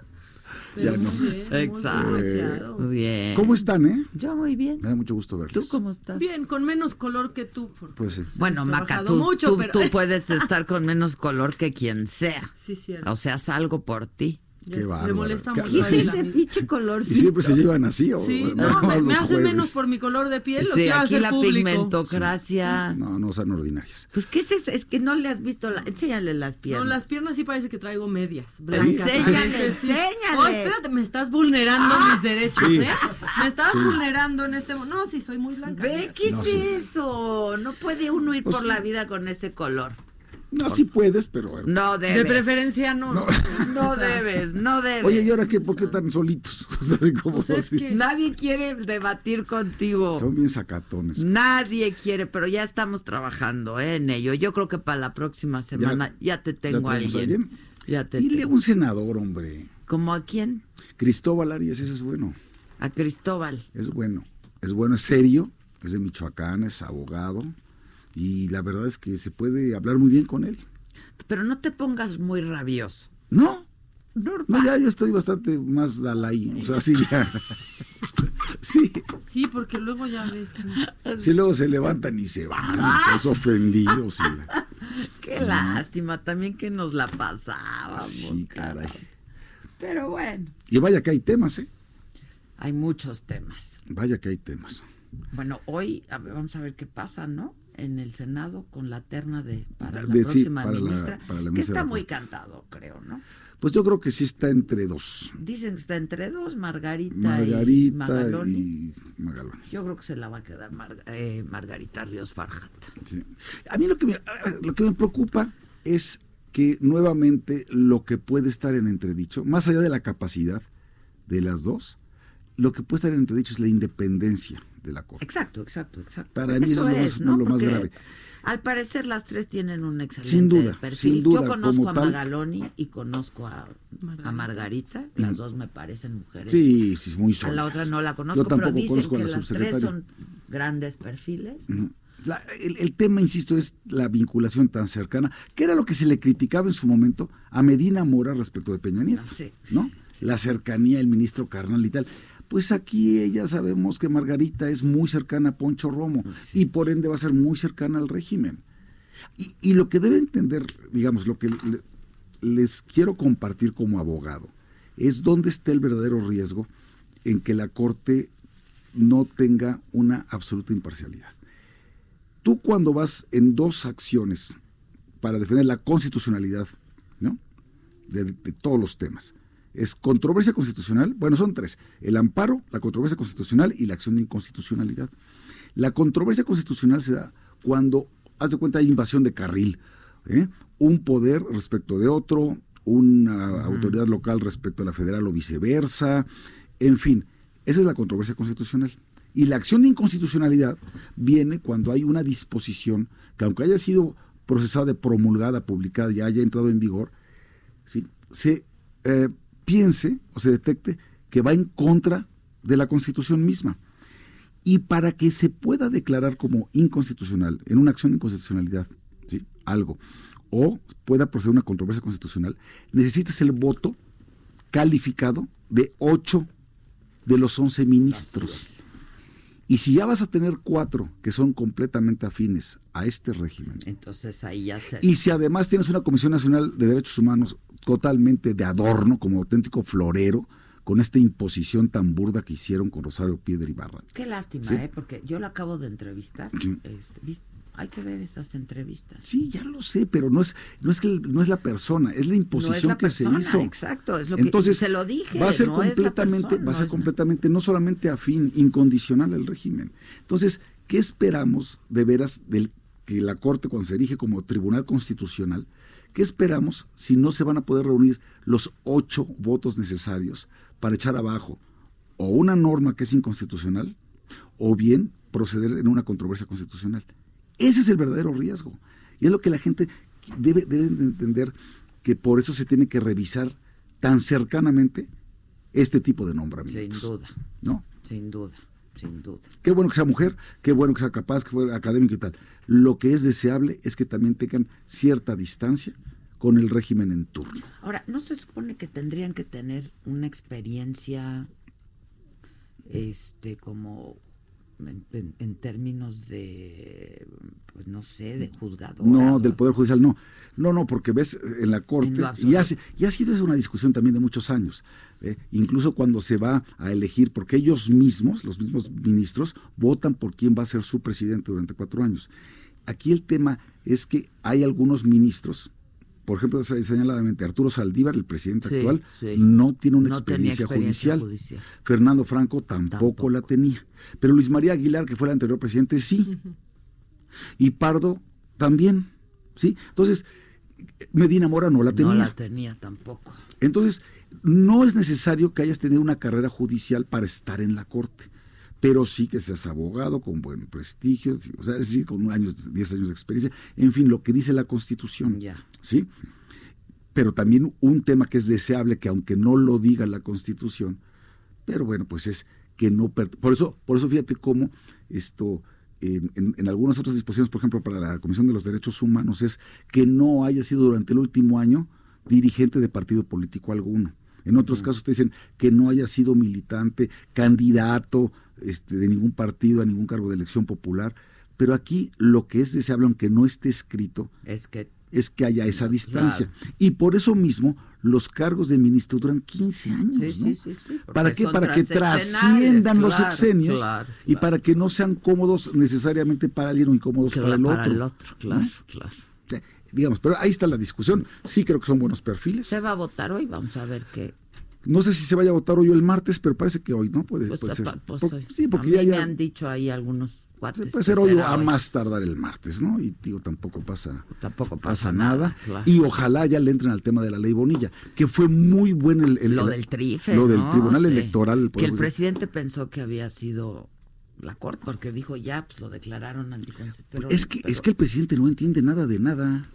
Pero Ya no. bien, Exacto. Muy bien. ¿Cómo están, eh? Yo muy bien. Me da mucho gusto verles. ¿Tú cómo estás? Bien, con menos color que tú. porque Pues sí. Bueno, Maca, tú, mucho, tú- pero- tú puedes estar con menos color que quien sea. Sí, cierto. O sea, salgo por ti. Qué bárbaro. Le molesta mucho. ¿Qué a es él, ese pinche color? ¿Y siempre se llevan así o Sí, no, me, me los hace jueves? menos por mi color de piel. lo Sí, que aquí hace el la público. pigmentocracia. No, no sean ordinarias. Pues, ¿qué es eso? Es que no le has visto la... Enséñale las No, piernas. las piernas sí parece que traigo medias blancas. Enséñale, sí. enséñale. Oh, espérate, me estás vulnerando mis derechos, Sí. ¿eh? Me estás Sí. vulnerando en este momento. No, sí, soy muy blanca. Ve. ¿qué No, es sí. eso? No puede uno ir Pues por sí. la vida con ese color. No, sí puedes, pero bueno. No debes. De preferencia no. No. No O sea, debes, no debes. Oye, ¿y ahora qué? ¿Por qué tan solitos? O sea, Pues es que- Nadie quiere debatir contigo. Son bien sacatones. Nadie quiere, pero ya estamos trabajando ¿eh, en ello. Yo creo que para la próxima semana ya, te tengo a alguien. alguien? Ya te Dile tengo. un senador, hombre. ¿Como a quién? Cristóbal Arias, ese es bueno. A Cristóbal. Es bueno. Es bueno, es serio. Es de Michoacán, es abogado. Y la verdad es que se puede hablar muy bien con él. Pero no te pongas muy rabioso. No, Normal. no, ya, ya estoy bastante más Dalai. O sea, sí, ya. Sí, Sí, porque luego ya ves que... sí, luego se levantan y se van, todos ofendidos. y la- Qué lástima también que nos la pasábamos. Sí, caray. Pero bueno, Y vaya que hay temas, ¿eh? hay muchos temas. Vaya que hay temas. Bueno, hoy a ver, vamos a ver qué pasa, ¿no? En el Senado con la terna de para la De- sí, próxima la- ministra, para la que está muy cantado, creo, ¿no? Pues yo creo que sí está entre dos. Dicen que está entre dos, Margarita, y Margarita Magaloni. y Magaloni. Yo creo que se la va a quedar Mar- eh, Margarita Ríos Farjat. Sí. A mí lo que, me, lo que me preocupa es que nuevamente lo que puede estar en entredicho, más allá de la capacidad de las dos, lo que puede estar en entredicho es la independencia de la Corte. Exacto, exacto, exacto. Para mí eso es lo más- lo más Porque grave. Al parecer las tres tienen un excelente Sin duda, perfil. sin duda, Yo conozco como a tal. Magaloni y conozco a Margarita. a Margarita. Las dos me parecen mujeres. Sí, sí, muy A la otra no la Yo conozco, pero tampoco dicen conozco a que la las tres subsecretaria. son grandes perfiles. La- el, el tema, insisto, es la vinculación tan cercana, que era lo que se le criticaba en su momento a Medina Mora respecto de Peña Nieto, Ah, sí. ¿no? La cercanía, el ministro carnal y tal. Pues aquí ella sabemos que Margarita es muy cercana a Poncho Romo y por ende va a ser muy cercana al régimen. Y, y lo que debe entender, digamos, lo que le- les quiero compartir como abogado, es dónde está el verdadero riesgo en que la Corte no tenga una absoluta imparcialidad. Tú cuando vas en dos acciones para defender la constitucionalidad, ¿no? De, de todos los temas. Es controversia constitucional, bueno, son tres, el amparo, la controversia constitucional y la acción de inconstitucionalidad. La controversia constitucional se da cuando, haz de cuenta, hay invasión de carril, ¿eh? un poder respecto de otro, una autoridad local respecto a la federal o viceversa, en fin, esa es la controversia constitucional. Y la acción de inconstitucionalidad viene cuando hay una disposición que aunque haya sido procesada, promulgada, publicada y haya entrado en vigor, ¿sí? se eh, piense o se detecte que va en contra de la Constitución misma. Y para que se pueda declarar como inconstitucional, en una acción de inconstitucionalidad, ¿sí? algo, o pueda proceder una controversia constitucional, necesitas el voto calificado de ocho de los once ministros. Y si ya vas a tener cuatro que son completamente afines a este régimen, Entonces ahí ya se... y si además tienes una Comisión Nacional de Derechos Humanos totalmente de adorno, como auténtico florero, con esta imposición tan burda que hicieron con Rosario Piedra Ibarra. Qué lástima, Sí. ¿eh? Porque yo lo acabo de entrevistar. Sí. Este, ¿viste? Hay que ver esas entrevistas. Sí, ya lo sé, pero no es no es que no es la persona, es la imposición la que persona, se hizo. exacto, es lo que- Entonces, se lo dije, Va a ser no completamente, persona, va a ser completamente no solamente afín, incondicional al régimen. Entonces, ¿qué esperamos de veras del que la Corte cuando se erige como Tribunal Constitucional? ¿Qué esperamos si no se van a poder reunir los ocho votos necesarios para echar abajo o una norma que es inconstitucional o bien proceder en una controversia constitucional? Ese es el verdadero riesgo. Y es lo que la gente debe, debe de entender que por eso se tiene que revisar tan cercanamente este tipo de nombramientos. Sin duda. ¿No? Sin duda, sin duda. Qué bueno que sea mujer, qué bueno que sea capaz, que fuera académico y tal. Lo que es deseable es que también tengan cierta distancia con el régimen en turno. Ahora, ¿no se supone que tendrían que tener una experiencia, este, como en, en- en términos de, pues no sé, de juzgador? No, del Poder Judicial no. No, no, porque ves en la Corte, En y, absoluto. ha, y ha sido una discusión también de muchos años, ¿eh? incluso cuando se va a elegir, porque ellos mismos, los mismos ministros, votan por quién va a ser su presidente durante cuatro años. Aquí el tema es que hay algunos ministros, por ejemplo, se- señaladamente Arturo Saldívar, el presidente Sí, actual, sí. no tiene una No experiencia, experiencia judicial. judicial. Fernando Franco tampoco, la tenía. Pero Luis María Aguilar, que fue el anterior presidente, sí. Y Pardo también, ¿sí? Entonces, Medina Mora no la tenía. No la tenía tampoco. Entonces, no es necesario que hayas tenido una carrera judicial para estar en la corte, pero sí que seas abogado con buen prestigio, o sea, es decir, con años, 10 años de experiencia, en fin, lo que dice la Constitución. ¿Sí? Pero también un tema que es deseable, que aunque no lo diga la Constitución, pero bueno, pues es que no... Por eso, por eso fíjate cómo esto... En, en- en algunas otras disposiciones, por ejemplo, para la Comisión de los Derechos Humanos, es que no haya sido durante el último año dirigente de partido político alguno. En otros casos te dicen que no haya sido militante, candidato este, de ningún partido a ningún cargo de elección popular. Pero aquí lo que es deseable, aunque no esté escrito, Es que es que haya esa distancia. Y por eso mismo los cargos de ministro duran 15 años. ¿no? ¿Para qué? Para que trasciendan los sexenios y para que no sean cómodos necesariamente para alguien o incómodos para el otro. Para el otro, claro, claro. digamos, pero ahí está la discusión. Sí creo que son buenos perfiles. Se va a votar hoy, vamos a ver qué. No sé si se vaya a votar hoy o el martes, pero parece que hoy, ¿no? Puede, Pues, puede ser. pues, Por- hoy. sí, porque ya, ya me han dicho ahí algunos cuates. puede ser hoy o a hoy. más tardar el martes, ¿no? Y digo, tampoco pasa, Tampoco pasa pasa nada. nada, claro. Y ojalá ya le entren al tema de la ley Bonilla, que fue muy bueno el, el- Lo el- del trife. Lo del ¿no? Tribunal Sí. Electoral. Que el presidente pensó que había sido la corte, porque dijo ya, pues lo declararon anticonstitucional. es, que, es que el presidente no entiende nada de nada.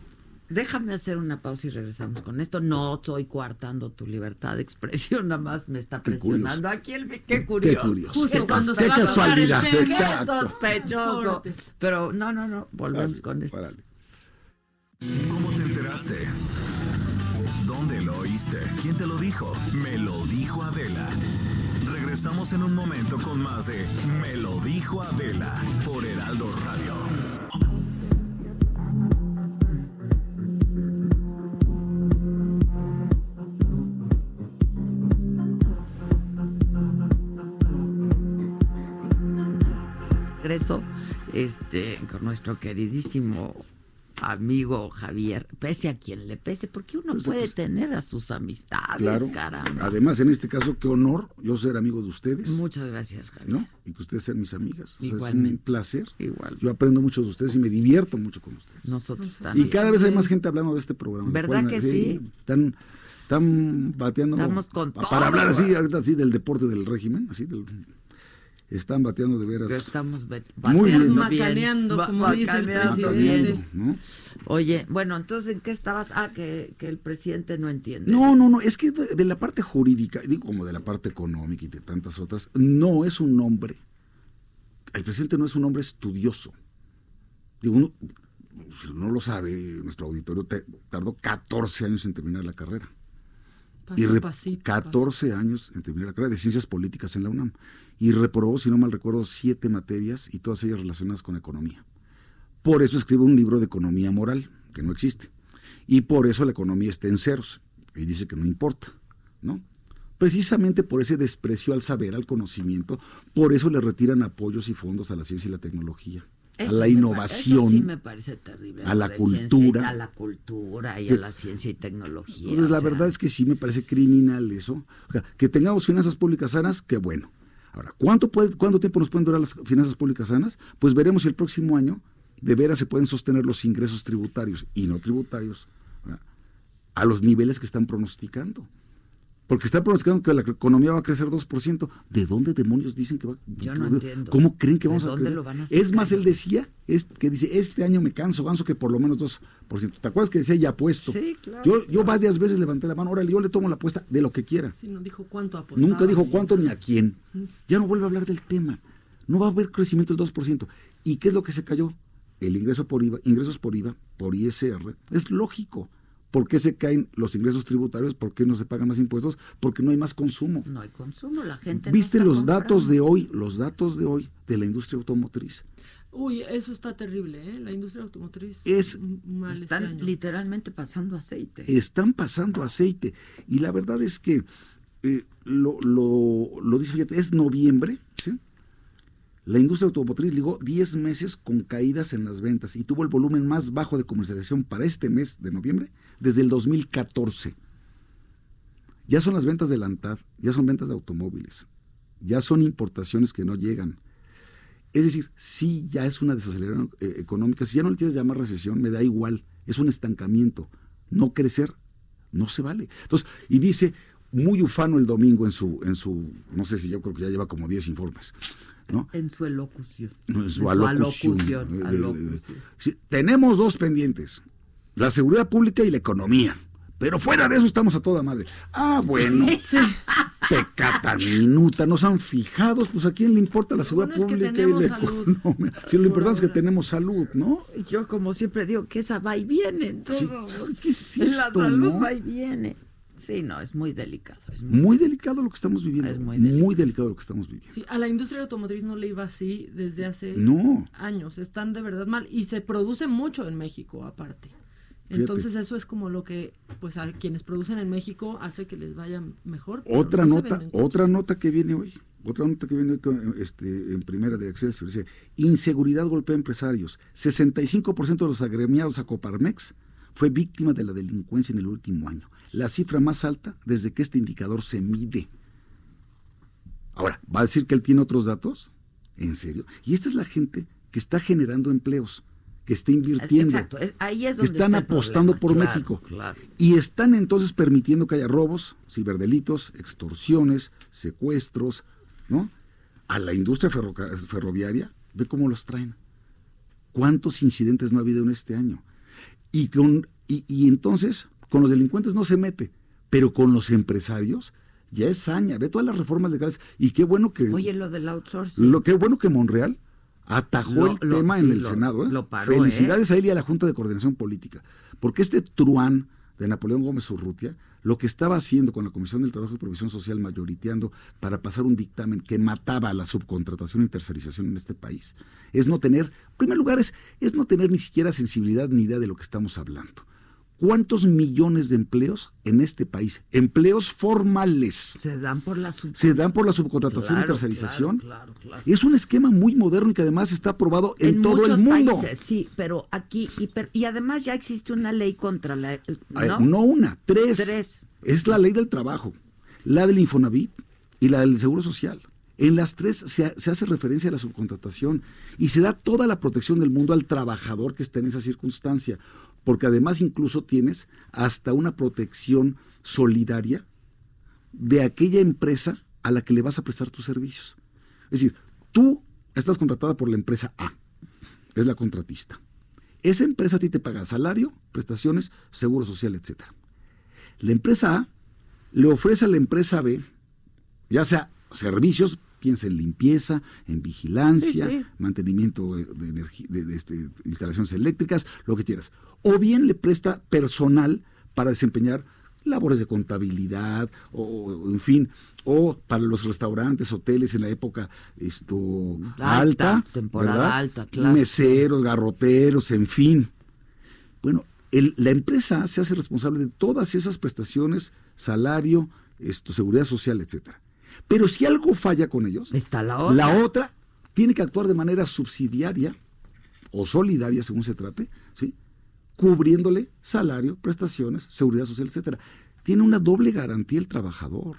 Déjame hacer una pausa y regresamos con esto. No estoy coartando tu libertad de expresión, nada más me está Qué presionando aquí el qué curioso. curioso. Justo Qué cuando qué se va a el. Qué sospechoso. Pero no, no, no, volvemos con esto. ¿Cómo te enteraste? ¿Dónde lo oíste? ¿Quién te lo dijo? Me lo dijo Adela. Regresamos en un momento con más de Me lo dijo Adela por Heraldo Radio. Regreso este, con nuestro queridísimo amigo Javier, pese a quien le pese, porque uno Pues, puede pues, tener a sus amistades, Claro. caramba. Además, en este caso, qué honor yo ser amigo de ustedes. Muchas gracias, Javier. ¿no? Y que ustedes sean mis amigas. O sea, es un placer. Igual. Yo aprendo mucho de ustedes y me divierto mucho con ustedes. Nosotros Y también. cada vez hay más gente hablando de este programa. ¿Verdad que sí? Están, están bateando. Estamos con Para todo. hablar así, así del deporte del régimen, así del- están bateando de veras. Estamos bet- Muy bien. bateando bien. Macaneando, Ba- como dice el presidente. bien. ¿no? Oye, bueno, entonces, ¿en qué estabas? Ah, que, que el presidente no entiende. No, no, no, es que de, de la parte jurídica, digo como de la parte económica y de tantas otras, no es un hombre. El presidente no es un hombre estudioso. Digo, uno, si no lo sabe, nuestro auditorio te- tardó 14 años en terminar la carrera. Paso y re- pasito, 14 años en terminar la carrera de ciencias políticas en la UNAM. Y reprobó, si no mal recuerdo, siete materias y todas ellas relacionadas con economía. Por eso escribe un libro de economía moral, que no existe. Y por eso la economía está en ceros. Y dice que no importa, ¿no? Precisamente por ese desprecio al saber, al conocimiento, por eso le retiran apoyos y fondos a la ciencia y la tecnología, Eso a la innovación, eso sí me parece terrible. a la cultura. a la cultura y a la ciencia y tecnología. Entonces, la sea, verdad es que sí me parece criminal eso. O sea, que tengamos finanzas públicas sanas, qué bueno. Ahora, ¿cuánto, puede, ¿cuánto tiempo nos pueden durar las finanzas públicas sanas? Pues veremos si el próximo año de veras se pueden sostener los ingresos tributarios y no tributarios ¿verdad? a los niveles que están pronosticando. Porque están pronosticando que la economía va a crecer 2%. ¿De dónde demonios dicen que va Yo no entiendo. ¿Cómo creen que ¿De vamos a crecer? lo van a es más, él decía, es, que dice, este año me canso, ganso que por lo menos 2%. ¿Te acuerdas que decía ya puesto? Sí, claro, Yo, yo varias veces levanté la mano, órale, yo le tomo la apuesta de lo que quiera. Sí, no dijo cuánto apostaba. Nunca dijo cuánto ni a quién. Ya no vuelve a hablar del tema. No va a haber crecimiento del 2%. ¿Y qué es lo que se cayó? El ingreso por IVA, ingresos por IVA, por ISR. Es lógico. ¿Por qué se caen los ingresos tributarios? ¿Por qué no se pagan más impuestos? Porque no hay más consumo. No hay consumo, la gente. no ¿Viste los comprando. datos de hoy? Los datos de hoy de la industria automotriz. Uy, eso está terrible, ¿eh? La industria automotriz. Es- mal este Están año. literalmente pasando aceite. están pasando aceite. Y la verdad es que eh, lo, lo, lo dice, fíjate, es noviembre, ¿sí? La industria automotriz ligó 10 meses con caídas en las ventas y tuvo el volumen más bajo de comercialización para este mes de noviembre desde el 2014. Ya son las ventas de Lantad, ya son ventas de automóviles, ya son importaciones que no llegan. Es decir, sí ya es una desaceleración eh, económica, si ya no le quieres llamar recesión, me da igual, es un estancamiento. No crecer no se vale. Entonces, y dice muy ufano el domingo en su, en su, no sé si yo creo que ya lleva como 10 informes, ¿no? En su elocución. No, en su En su alocución. alocución, Eh, sí, tenemos dos pendientes, la seguridad pública y la economía. Pero fuera de eso estamos a toda madre. Ah, bueno. Pecata minuta, no se han fijado, pues a quién le importa la seguridad bueno es que pública y la salud. economía. Si lo importante es que tenemos salud, ¿no? Yo, como siempre digo, que esa va y viene. Entonces, ¿Qué es la salud no? va y viene. Sí, no, es muy delicado. Es Muy delicado lo que estamos viviendo. Es muy muy delicado lo que estamos viviendo. Sí, a la industria automotriz no le iba así desde hace No. años. Están de verdad mal. Y se produce mucho en México, aparte. Entonces eso es como lo que pues a quienes producen en México hace que les vaya mejor. Otra nota, otra nota que viene hoy, otra nota que viene hoy este, en primera de Excelsior dice, inseguridad golpea a empresarios. 65% de los agremiados a Coparmex fue víctima de la delincuencia en el último año. La cifra más alta desde que este indicador se mide. Ahora, ¿va a decir que él tiene otros datos? ¿En serio? Y esta es la gente que está generando empleos que está invirtiendo, Exacto, es, ahí es que donde están está apostando problema. por Claro, México claro. y están entonces permitiendo que haya robos, ciberdelitos, extorsiones, secuestros, ¿no? A la industria ferroviaria, ve cómo los traen. ¿Cuántos incidentes no ha habido en este año? Y, con, y, y entonces, con los delincuentes no se mete, pero con los empresarios ya es saña. Ve todas las reformas legales. Y qué bueno que. Oye, lo del outsourcing. Lo qué bueno que Monreal atajó Lo- el lo- tema sí, en el lo- Senado. ¿eh? lo paró, Felicidades a él y a la Junta de Coordinación Política. Porque este truán de Napoleón Gómez Urrutia, lo que estaba haciendo con la Comisión del Trabajo y Provisión Social mayoriteando para pasar un dictamen que mataba a la subcontratación y tercerización en este país, es no tener, en primer lugar, es, es no tener ni siquiera sensibilidad ni idea de lo que estamos hablando. ¿Cuántos millones de empleos en este país? Empleos formales. Se dan por la sub- Se dan por la subcontratación Claro, y tercerización. claro, claro, claro. Es un esquema muy moderno y que además está aprobado en, todo muchos el mundo. países, sí, pero aquí y, per- y además ya existe una ley contra la ver, ¿no? ¿no? una, tres. Tres. Es la ley del trabajo, la del Infonavit y la del Seguro Social. En las tres se, se hace referencia a la subcontratación y se da toda la protección del mundo al trabajador que está en esa circunstancia, porque además incluso tienes hasta una protección solidaria de aquella empresa a la que le vas a prestar tus servicios. Es decir, tú estás contratada por la empresa A, es la contratista. Esa empresa a ti te paga salario, prestaciones, seguro social, etcétera. La empresa A le ofrece a la empresa B, ya sea servicios, piensa en limpieza, en vigilancia, Sí, sí. mantenimiento de, de energi- de- de, este, instalaciones eléctricas, lo que quieras. O bien le presta personal para desempeñar labores de contabilidad, o, o, en fin, o para los restaurantes, hoteles en la época esto Alta, alta, temporada ¿verdad? alta, claro. meseros, garroteros, en fin. Bueno, el- la empresa se hace responsable de todas esas prestaciones, salario, esto, seguridad social, etcétera. Pero si algo falla con ellos, Está la otra. la otra tiene que actuar de manera subsidiaria o solidaria, según se trate, ¿sí? cubriéndole salario, prestaciones, seguridad social, etcétera. Tiene una doble garantía el trabajador.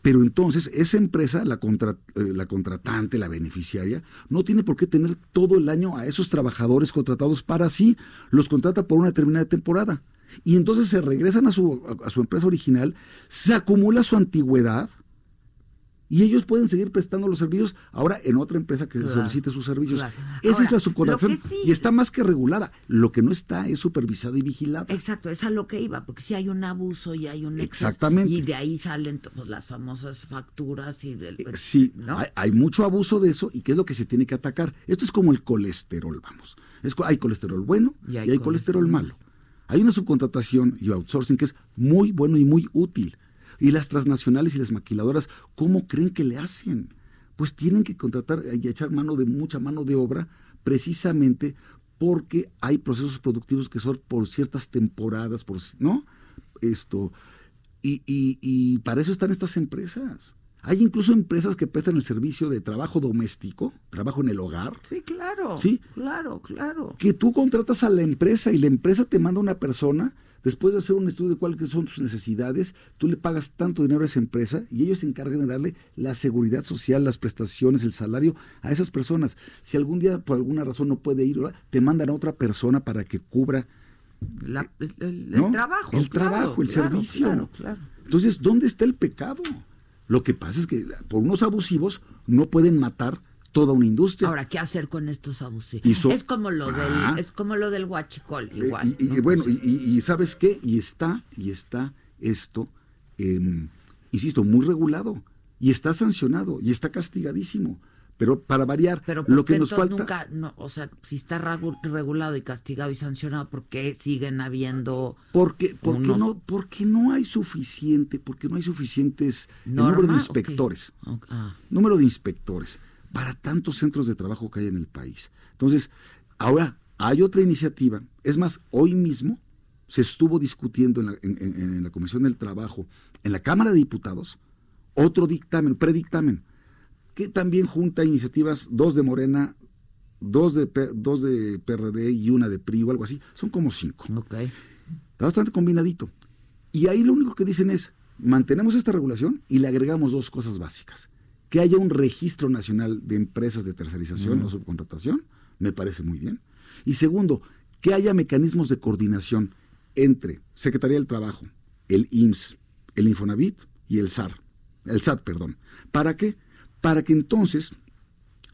Pero entonces esa empresa, la, contra- eh, la contratante, la beneficiaria, no tiene por qué tener todo el año a esos trabajadores contratados para sí. Los contrata por una determinada temporada. Y entonces se regresan a su, a- a su empresa original, se acumula su antigüedad y ellos pueden seguir prestando los servicios ahora en otra empresa que Claro, solicite sus servicios. claro. Esa Ahora, es la subcontratación sí- y está más que regulada. Lo que no está es supervisada y vigilada. Exacto, es a lo que iba, porque si hay un abuso y hay un exceso, Exactamente. y de ahí salen pues, las famosas facturas y del, Eh, Sí, ¿no? hay, hay mucho abuso de eso y qué es lo que se tiene que atacar. Esto es como el colesterol, vamos. Es, hay colesterol bueno Y y hay hay, colesterol colesterol malo. Hay una subcontratación y outsourcing que es muy bueno y muy útil. Y las transnacionales y las maquiladoras, ¿cómo creen que le hacen? Pues tienen que contratar y echar mano de mucha mano de obra precisamente porque hay procesos productivos que son por ciertas temporadas, por, ¿no? Esto, y, y- y para eso están estas empresas. Hay incluso empresas que prestan el servicio de trabajo doméstico, trabajo en el hogar, Sí, claro. Sí. Claro, claro. que tú contratas a la empresa y la empresa te manda una persona, después de hacer un estudio de cuáles son tus necesidades, tú le pagas tanto dinero a esa empresa y ellos se encargan de darle la seguridad social, las prestaciones, el salario a esas personas. Si algún día por alguna razón no puede ir, te mandan a otra persona para que cubra La- el, el ¿no? trabajo. El claro, trabajo, el claro, servicio. Claro, claro. Entonces, ¿dónde está el pecado? Lo que pasa es que por unos abusivos no pueden matar toda una industria. Ahora, ¿qué hacer con estos so- es como lo Ah. del, es como lo del huachicol, Eh, igual. y, y, ¿no? bueno, Pues, y, y- ¿sabes qué? Y está, y está esto, em, insisto, muy regulado, y está sancionado, y está castigadísimo. Pero para variar, pero lo ¿por que nos falta... nunca, no, o sea, si está regu- regulado y castigado y sancionado, ¿por qué siguen habiendo Porque, porque, unos- no, porque no hay suficiente, porque no hay suficientes el número de inspectores. Ah. número de inspectores para tantos centros de trabajo que hay en el país. Entonces, ahora hay otra iniciativa. Es más, hoy mismo se estuvo discutiendo en la, en- en- en la Comisión del Trabajo, en la Cámara de Diputados, otro dictamen, predictamen, que también junta iniciativas, dos de Morena, dos de, dos de PRD y una de PRI o algo así. Son como cinco. Está bastante combinadito. Y ahí lo único que dicen es, mantenemos esta regulación y le agregamos dos cosas básicas. Que haya un registro nacional de empresas de tercerización o subcontratación, me parece muy bien. Y segundo, que haya mecanismos de coordinación entre Secretaría del Trabajo, el IMSS, el Infonavit y el SAR, el SAT, perdón. ¿Para qué? Para que entonces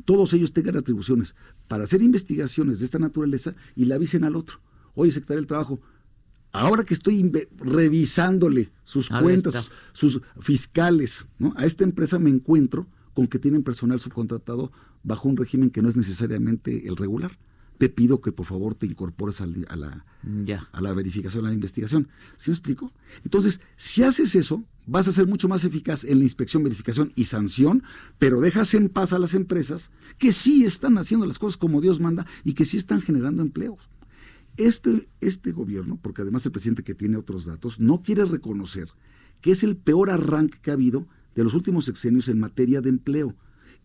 todos ellos tengan atribuciones para hacer investigaciones de esta naturaleza y la avisen al otro. Oye, Secretaría del Trabajo, ahora que estoy revisándole sus A cuentas, sus, sus fiscales, ¿no? a esta empresa me encuentro con que tienen personal subcontratado bajo un régimen que no es necesariamente el regular. Te pido que por favor te incorpores a, la, Ya. a la verificación, a la investigación. ¿Sí me explico? Entonces, si haces eso, vas a ser mucho más eficaz en la inspección, verificación y sanción, pero dejas en paz a las empresas que sí están haciendo las cosas como Dios manda y que sí están generando empleos. Este, este gobierno, porque además el presidente que tiene otros datos, no quiere reconocer que es el peor arranque que ha habido de los últimos sexenios en materia de empleo.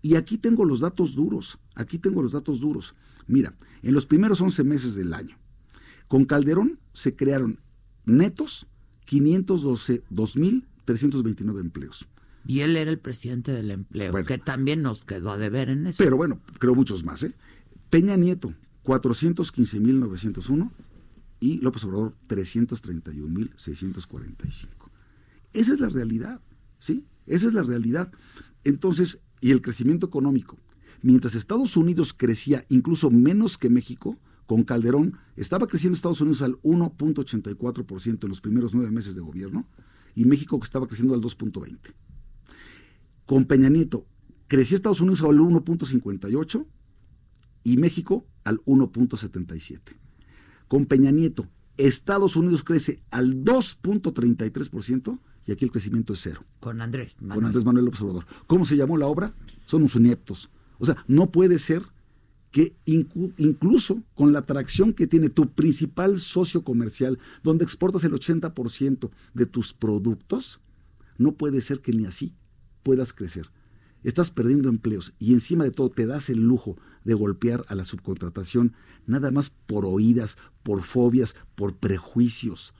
Y aquí tengo los datos duros, aquí tengo los datos duros. Mira, en los primeros 11 meses del año, con Calderón se crearon netos 512.329 empleos. Y él era el presidente del empleo, Bueno. que también nos quedó a deber en eso. Pero bueno, creo muchos más. ¿eh? Peña Nieto, 415.901 y López Obrador, 331.645. Esa es la realidad, ¿sí? Esa es la realidad. Entonces, y el crecimiento económico. Mientras Estados Unidos crecía incluso menos que México, con Calderón estaba creciendo Estados Unidos al 1.84% en los primeros nueve meses de gobierno y México que estaba creciendo al 2.20%. Con Peña Nieto crecía Estados Unidos al 1.58 y México al 1.77. Con Peña Nieto, Estados Unidos crece al 2.33% y aquí el crecimiento es cero. Con Andrés Con Manuel. Andrés Manuel López Obrador. ¿Cómo se llamó la obra? Son unos ineptos. O sea, no puede ser que incluso con la atracción que tiene tu principal socio comercial, donde exportas el 80% de tus productos, no puede ser que ni así puedas crecer. Estás perdiendo empleos y encima de todo te das el lujo de golpear a la subcontratación nada más por oídas, por fobias, por prejuicios,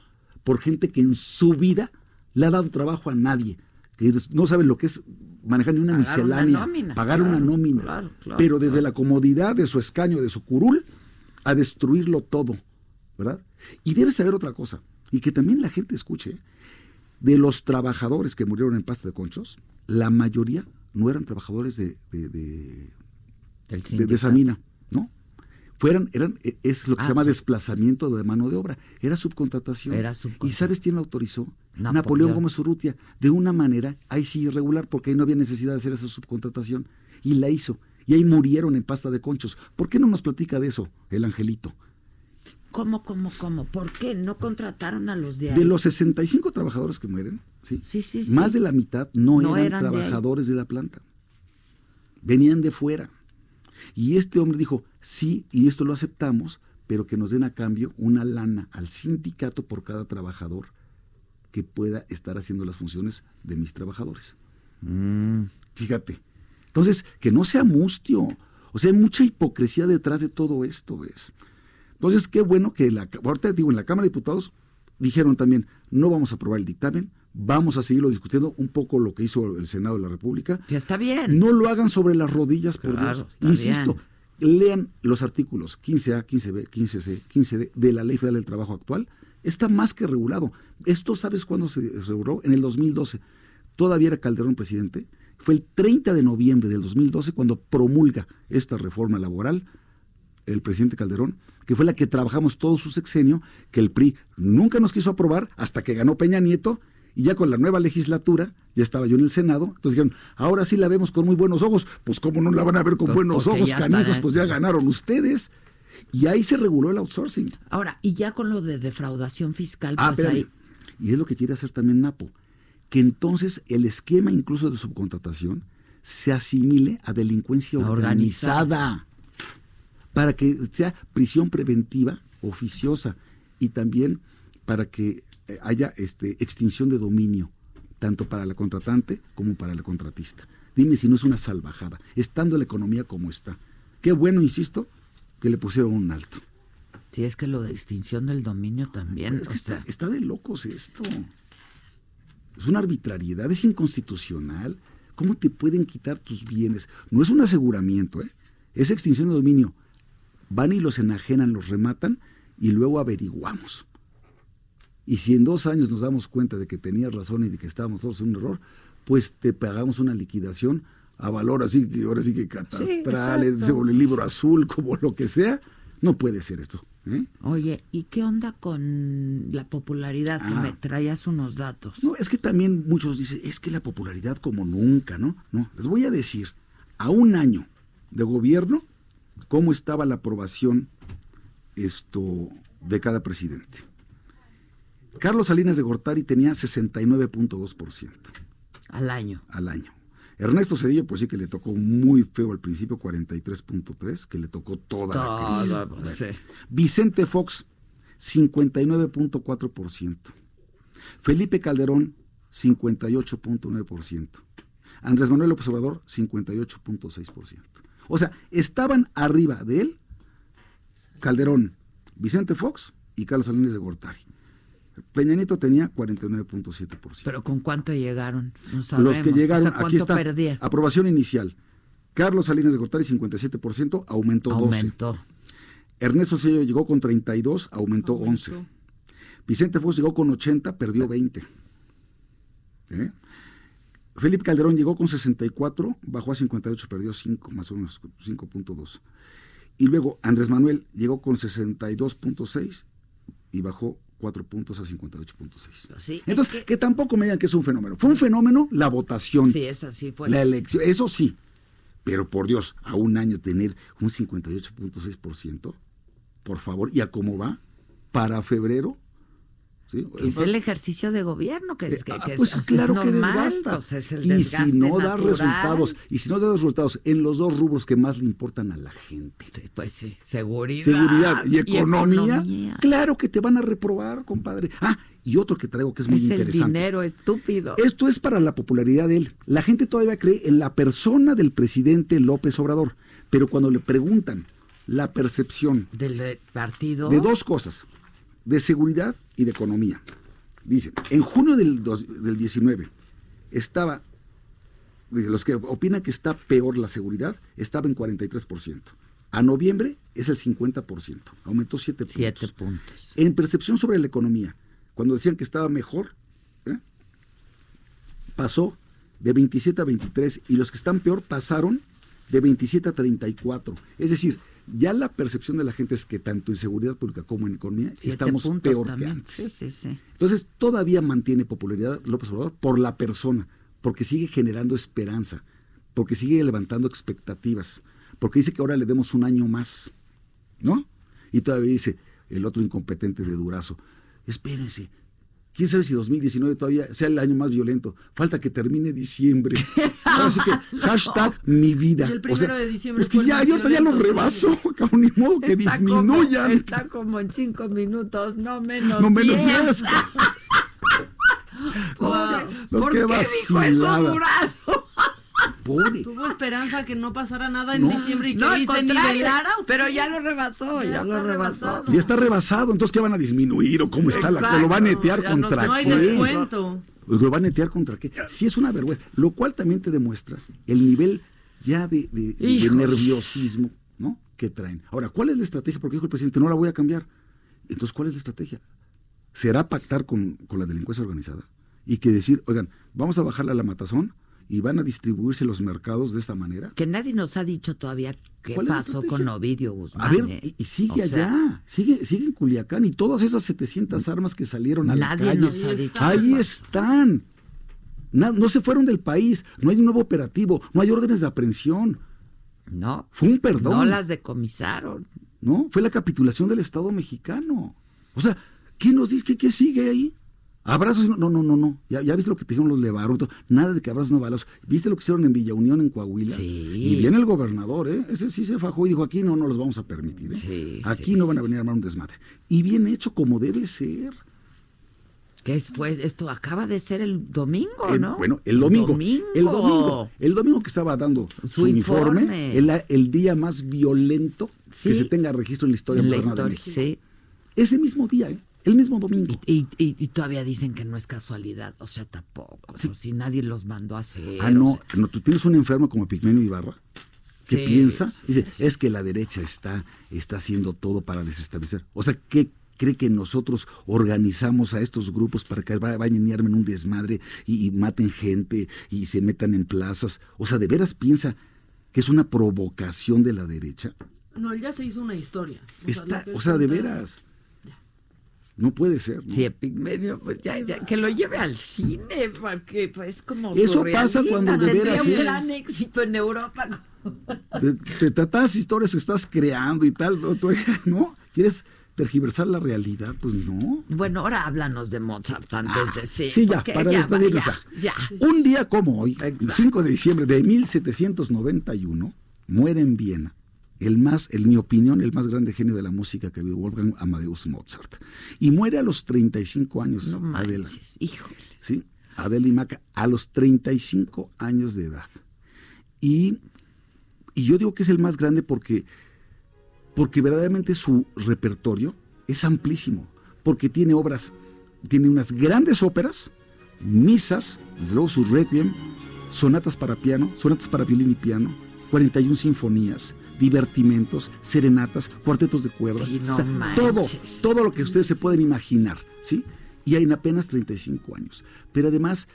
por gente que en su vida le ha dado trabajo a nadie, que no saben lo que es manejar ni una Pagar una miscelánea, nómina, pagar claro, una nómina, claro, claro, pero desde la comodidad de su escaño, de su curul, a destruirlo todo, ¿verdad? Y debe saber otra cosa, y que también la gente escuche, de los trabajadores que murieron en pasta de conchos, la mayoría no eran trabajadores de, de, de, de- esa mina, ¿no? Fueran, eran, e- es lo que Ah, se llama sí. desplazamiento de mano de obra. Era subcontratación. Era ¿Y sabes quién lo autorizó? Napoleón. Napoleón, Gómez Urrutia. De una manera, ahí sí irregular, porque ahí no había necesidad de hacer esa subcontratación. Y la hizo. Y ahí murieron en pasta de conchos. ¿Por qué no nos platica de eso, el angelito? ¿Cómo, cómo, cómo? ¿Por qué no contrataron a los de ahí? De los 65 trabajadores que mueren, ¿sí? Sí, sí, sí. más de la mitad no, No eran, trabajadores de, la planta. Venían de fuera. Y este hombre dijo, sí, y esto lo aceptamos, pero que nos den a cambio una lana al sindicato por cada trabajador que pueda estar haciendo las funciones de mis trabajadores. Fíjate. Entonces, que no sea mustio. O sea, hay mucha hipocresía detrás de todo esto, ¿ves? Entonces, qué bueno que la, ahorita digo, en la Cámara de Diputados dijeron también, no vamos a aprobar el dictamen, vamos a seguirlo discutiendo un poco lo que hizo el Senado de la República. Que está bien. No lo hagan sobre las rodillas, por Claro, Dios. Insisto, lean los artículos 15A, 15B, 15C, 15D de la Ley Federal del Trabajo actual. Está más que regulado. Esto, ¿sabes cuándo se reguló? En el 2012. Todavía era Calderón presidente. Fue el 30 de noviembre del 2012 cuando promulga esta reforma laboral el presidente Calderón, que fue la que trabajamos todo su sexenio, que el PRI nunca nos quiso aprobar hasta que ganó Peña Nieto y ya con la nueva legislatura, ya estaba yo en el Senado, entonces dijeron, ahora sí la vemos con muy buenos ojos, pues cómo no la van a ver con Pues buenos ojos, canijos, pues ya ganaron ustedes. Y ahí se reguló el outsourcing. Ahora, y ya con lo de defraudación fiscal, Ah, pues ahí... Y es lo que quiere hacer también Napo, que entonces el esquema incluso de subcontratación se asimile a delincuencia Organizada. organizada, para que sea prisión preventiva oficiosa y también para que eh, haya este, extinción de dominio, tanto para la contratante como para la contratista. Dime si no es una salvajada, estando la economía como está. Qué bueno, insisto, que le pusieron un alto. Sí, es que lo de extinción del dominio también. Es que está, está de locos esto. Es una arbitrariedad, es inconstitucional. ¿Cómo te pueden quitar tus bienes? No es un aseguramiento, ¿eh? es extinción de dominio. Van y los enajenan, los rematan y luego averiguamos. Y si en dos años nos damos cuenta de que tenías razón y de que estábamos todos en un error, pues te pagamos una liquidación a valor así que ahora sí que catastral, vuelve el libro azul, como lo que sea. No puede ser esto. ¿eh? Oye, ¿y qué onda con la popularidad? Que Ah. me traías unos datos. No, es que también muchos dicen, es que la popularidad como nunca, ¿no? No, les voy a decir, a un año de gobierno, cómo estaba la aprobación esto de cada presidente. Carlos Salinas de Gortari tenía 69.2% Al año. al año. Ernesto Cedillo, pues sí que le tocó muy feo al principio, 43.3, que le tocó toda la crisis. Sí. Vicente Fox, 59.4%. Felipe Calderón, 58.9%. Andrés Manuel López Obrador, 58.6%. O sea, estaban arriba de él Calderón, Vicente Fox y Carlos Salinas de Gortari. Peña Nieto tenía 49.7%. ¿Pero con cuánto llegaron? No sabemos. Los que llegaron, O sea, aquí ¿cuánto está. perdieron? Aprobación inicial. Carlos Salinas de Gortari 57%, aumentó 12. Aumentó. Ernesto Cedillo llegó con 32, aumentó, 11. Vicente Fox llegó con 80, perdió 20. ¿Eh? Felipe Calderón llegó con 64, bajó a 58, perdió 5, más o menos 5.2. Y luego Andrés Manuel llegó con 62.6 y bajó 4 puntos a 58.6. Sí, Entonces, es que... tampoco me digan que es un fenómeno. Fue un fenómeno la votación. Sí, esa sí fue. La elección, eso sí. Pero por Dios, a un año tener un 58.6%, por favor, ¿y a cómo va? Para febrero. ¿Sí? Que es el ejercicio de gobierno, que, es- que, Ah, que es- pues es, claro que normal, desgasta. pues es el y si no da natural. resultados, y si no da resultados en los dos rubros que más le importan a la gente. Pues sí, seguridad. Seguridad y economía, economía. claro que te van a reprobar, compadre. Ah, y otro que traigo que es muy Es el interesante. dinero estúpido. Esto es para la popularidad de él. La gente todavía cree en la persona del presidente López Obrador, pero cuando le preguntan la percepción Del eh, partido. de dos cosas, de seguridad y de economía. Dicen, en junio del, dos- del 19 estaba, los que opinan que está peor la seguridad, estaba en 43%. A noviembre es el 50%, aumentó 7 puntos. Siete puntos. En percepción sobre la economía, cuando decían que estaba mejor, ¿eh? pasó de 27 a 23 y los que están peor pasaron de 27 a 34. Es decir, ya la percepción de la gente es que tanto en seguridad pública como en economía Siete estamos peor que antes. Sí, sí, sí. Entonces todavía mantiene popularidad López Obrador por la persona, porque sigue generando esperanza, porque sigue levantando expectativas, porque dice que ahora le demos un año más, ¿no? Y todavía dice el otro incompetente de Durazo, espérense, quién sabe si 2019 todavía sea el año más violento, falta que termine diciembre. Así que hashtag mi vida. Y el O sea, primero de diciembre Pues que ya, yo ya lo rebaso, cabrón, ni modo que Está como- disminuyan. está como en cinco minutos, no menos No menos diez. diez. Pobre, ¿Por qué dijo eso? Pobre. Tuvo esperanza que no pasara nada en No. diciembre y que No, se nivelara. pero ya lo rebasó, ya, lo está rebasó. rebasado. Ya está rebasado, entonces ¿qué van a disminuir o cómo está la cosa? ¿Lo va a netear Ya no- contra no hay qué? descuento. ¿Lo va a netear contra qué? Sí es una vergüenza, lo cual también te demuestra el nivel ya de, de- de nerviosismo ¿no? que traen. Ahora, ¿cuál es la estrategia? Porque dijo el presidente, no la voy a cambiar. Entonces, ¿cuál es la estrategia? ¿Será pactar con, con la delincuencia organizada? Y que decir, oigan, vamos a bajarla a la matazón y van a distribuirse los mercados de esta manera. Que nadie nos ha dicho todavía qué ¿Cuál es la pasó con Ovidio Guzmán. A ver, ¿eh? y, y sigue O sea, allá, sigue, sigue en Culiacán y todas esas 700 armas que salieron a la Nadie calle, nos ha dicho ahí están. Na- no se fueron del país, no hay un nuevo operativo, no hay órdenes de aprehensión. No. Fue un perdón. No las decomisaron. ¿no? Fue la capitulación del Estado mexicano. O sea, ¿qué nos dice? ¿Qué, qué sigue ahí? Abrazos, no, no, no, no. Ya, ya viste lo que te dijeron los levaron, nada de que abrazos no balazos. ¿Viste lo que hicieron en Villa Unión, en Coahuila? Y viene el gobernador, ¿eh? Ese sí se fajó y dijo, aquí no, no los vamos a permitir, ¿eh? aquí sí, no van sí. a venir a armar un desmadre. Y bien hecho como debe ser. Que fue, esto acaba de ser el domingo, El- ¿no? Bueno, el domingo, Domingo. El domingo. El domingo que estaba dando su, Su informe, informe. el, el día más violento que Sí. se tenga registro en la historia En la moderna de historia, México. sí. Ese mismo día, ¿eh? El mismo domingo. Y, y- y todavía dicen que no es casualidad, o sea, tampoco. o si nadie los mandó a hacer. Ah, o no, sea, no, tú tienes un enfermo como Pigmenio Ibarra que Sí, piensa, sí, dice, es que la derecha está, está haciendo todo para desestabilizar. O sea, ¿qué cree que nosotros organizamos a estos grupos para que va- vayan y armen un desmadre y, y maten gente y se metan en plazas? O sea, ¿de veras piensa que es una provocación de la derecha? No, él ya se hizo una historia. O sea, Está, o sea, de veras. No puede ser. ¿no? Sí, Epigmenio, pues ya, ya, que lo lleve al cine, porque pues como Eso pasa cuando de veras, un gran éxito en Europa. Te, te tratas historias que estás creando y tal, ¿no? ¿Quieres tergiversar la realidad? Pues no. Bueno, ahora háblanos de Mozart antes de sí. Sí, ya, para ya, despedirnos. ya. Un día como hoy, el 5 de diciembre de 1791, muere en Viena el más, en mi opinión, el más grande genio de la música que ha habido, Wolfgang Amadeus Mozart. Y muere a los 35 años, No Adela. híjole. ¿Sí? Adela y Maca, a los 35 años de edad. Y, y yo digo que es el más grande porque, porque verdaderamente su repertorio es amplísimo, porque tiene obras, tiene unas grandes óperas, misas, desde luego su requiem, sonatas para piano, sonatas para violín y piano, 41 sinfonías, divertimentos, serenatas, cuartetos de cuerda, Sí, no o sea, todo, todo lo que ustedes se pueden imaginar, ¿sí? Y en apenas 35 años. Pero además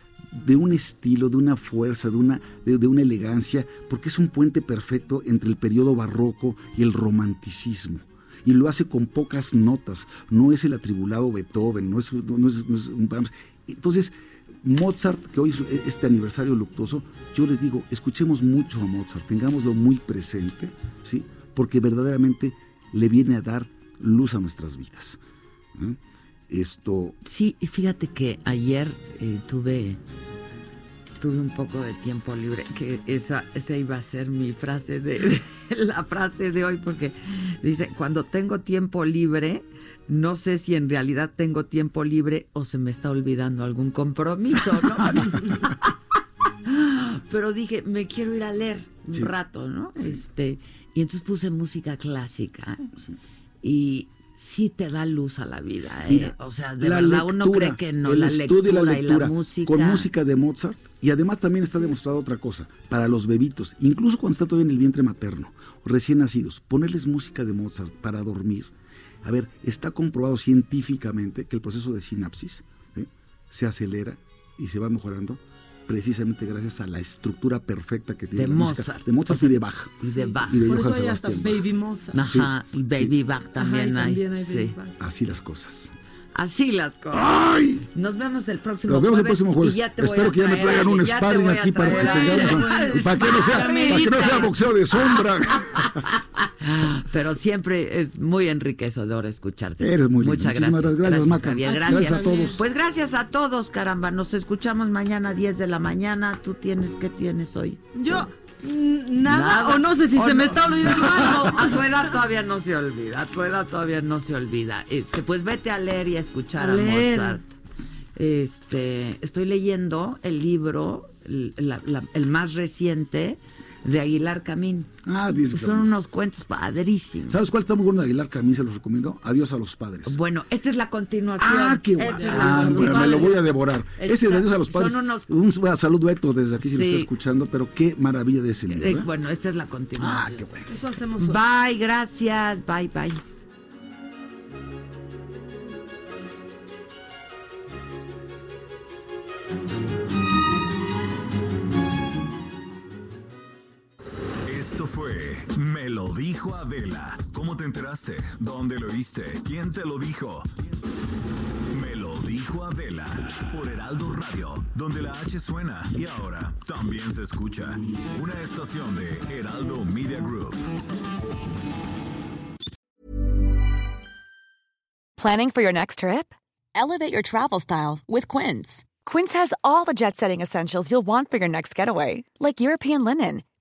de un estilo, de una fuerza, de una, de, de una elegancia, porque es un puente perfecto entre el periodo barroco y el romanticismo. Y lo hace con pocas notas. No es el atribulado Beethoven, no es, no es- no es un. Entonces, Mozart, que hoy es este aniversario luctuoso, yo les digo, escuchemos mucho a Mozart, tengámoslo muy presente, ¿sí? Porque verdaderamente le viene a dar luz a nuestras vidas. ¿eh? Esto, Sí, fíjate que ayer eh, tuve tuve un poco de tiempo libre, que esa, esa iba a ser mi frase de, la frase de hoy, porque dice, cuando tengo tiempo libre, no sé si en realidad tengo tiempo libre o se me está olvidando algún compromiso, ¿no? Pero dije, me quiero ir a leer un Sí. rato, ¿no? Este, y entonces puse música clásica y sí te da luz a la vida, ¿eh? Mira, o sea, de la verdad uno lectura, cree que no, el la estudio y la lectura y la lectura música. con música de Mozart y además también está demostrado otra cosa para los bebitos incluso cuando está todavía en el vientre materno recién nacidos ponerles música de Mozart para dormir a ver está comprobado científicamente que el proceso de sinapsis ¿sí? se acelera y se va mejorando precisamente gracias a la estructura perfecta que tiene De la música Mozart. de Mozart y de Bach Y de Bach. y de Por eso hay hasta. Baby Mozart. Ajá, Sí, y Baby sí. Bach Ajá, también y hay. también hay Baby sí. Bach. así las cosas Así las cosas. ¡Ay! Nos vemos el próximo Nos vemos el jueves. próximo jueves. Espero que ya me traigan un sparring aquí para que tengamos. Para que no sea, para que no sea boxeo de sombra. Pero siempre es muy enriquecedor escucharte. Eres muy lindo. Muchas Muchísimas gracias. gracias, Maca. Javier. Gracias Gracias. a todos. Pues gracias a todos, caramba. Nos escuchamos mañana a 10 de la mañana. ¿Tú tienes qué tienes hoy? Yo, mm, nada, o no sé si se me está olvidando algo. A tu edad todavía no se olvida. A tu edad todavía no se olvida. Este, pues vete a leer y a escuchar A. Mozart. Este, estoy leyendo el libro, el, la- la- el más reciente de Aguilar Camín. Ah, dice Son Camín. unos cuentos padrísimos. ¿Sabes cuál está muy bueno de Aguilar Camín? Se los recomiendo. Adiós a los padres. Bueno, esta es la continuación. Ah, qué guay. Ah, bueno, me lo voy a devorar. Está- Ese de Adiós a los son padres. unos- Un saludo a Héctor desde aquí si lo Sí. está escuchando, pero qué maravilla de ese libro. Eh, ¿eh? bueno, esta es la continuación. Ah, qué bueno. Eso hacemos hoy. Bye, gracias. Bye, bye. Esto fue Me lo dijo Adela. ¿Cómo te enteraste? ¿Dónde lo oíste? ¿Quién te lo dijo? Me lo dijo Adela por Heraldo Radio, donde la H suena y ahora también se escucha. Una estación de Heraldo Media Group. Planning for your next trip? Elevate your travel style with Quince. Quince has all the jet setting essentials you'll want for your next getaway, like European linen,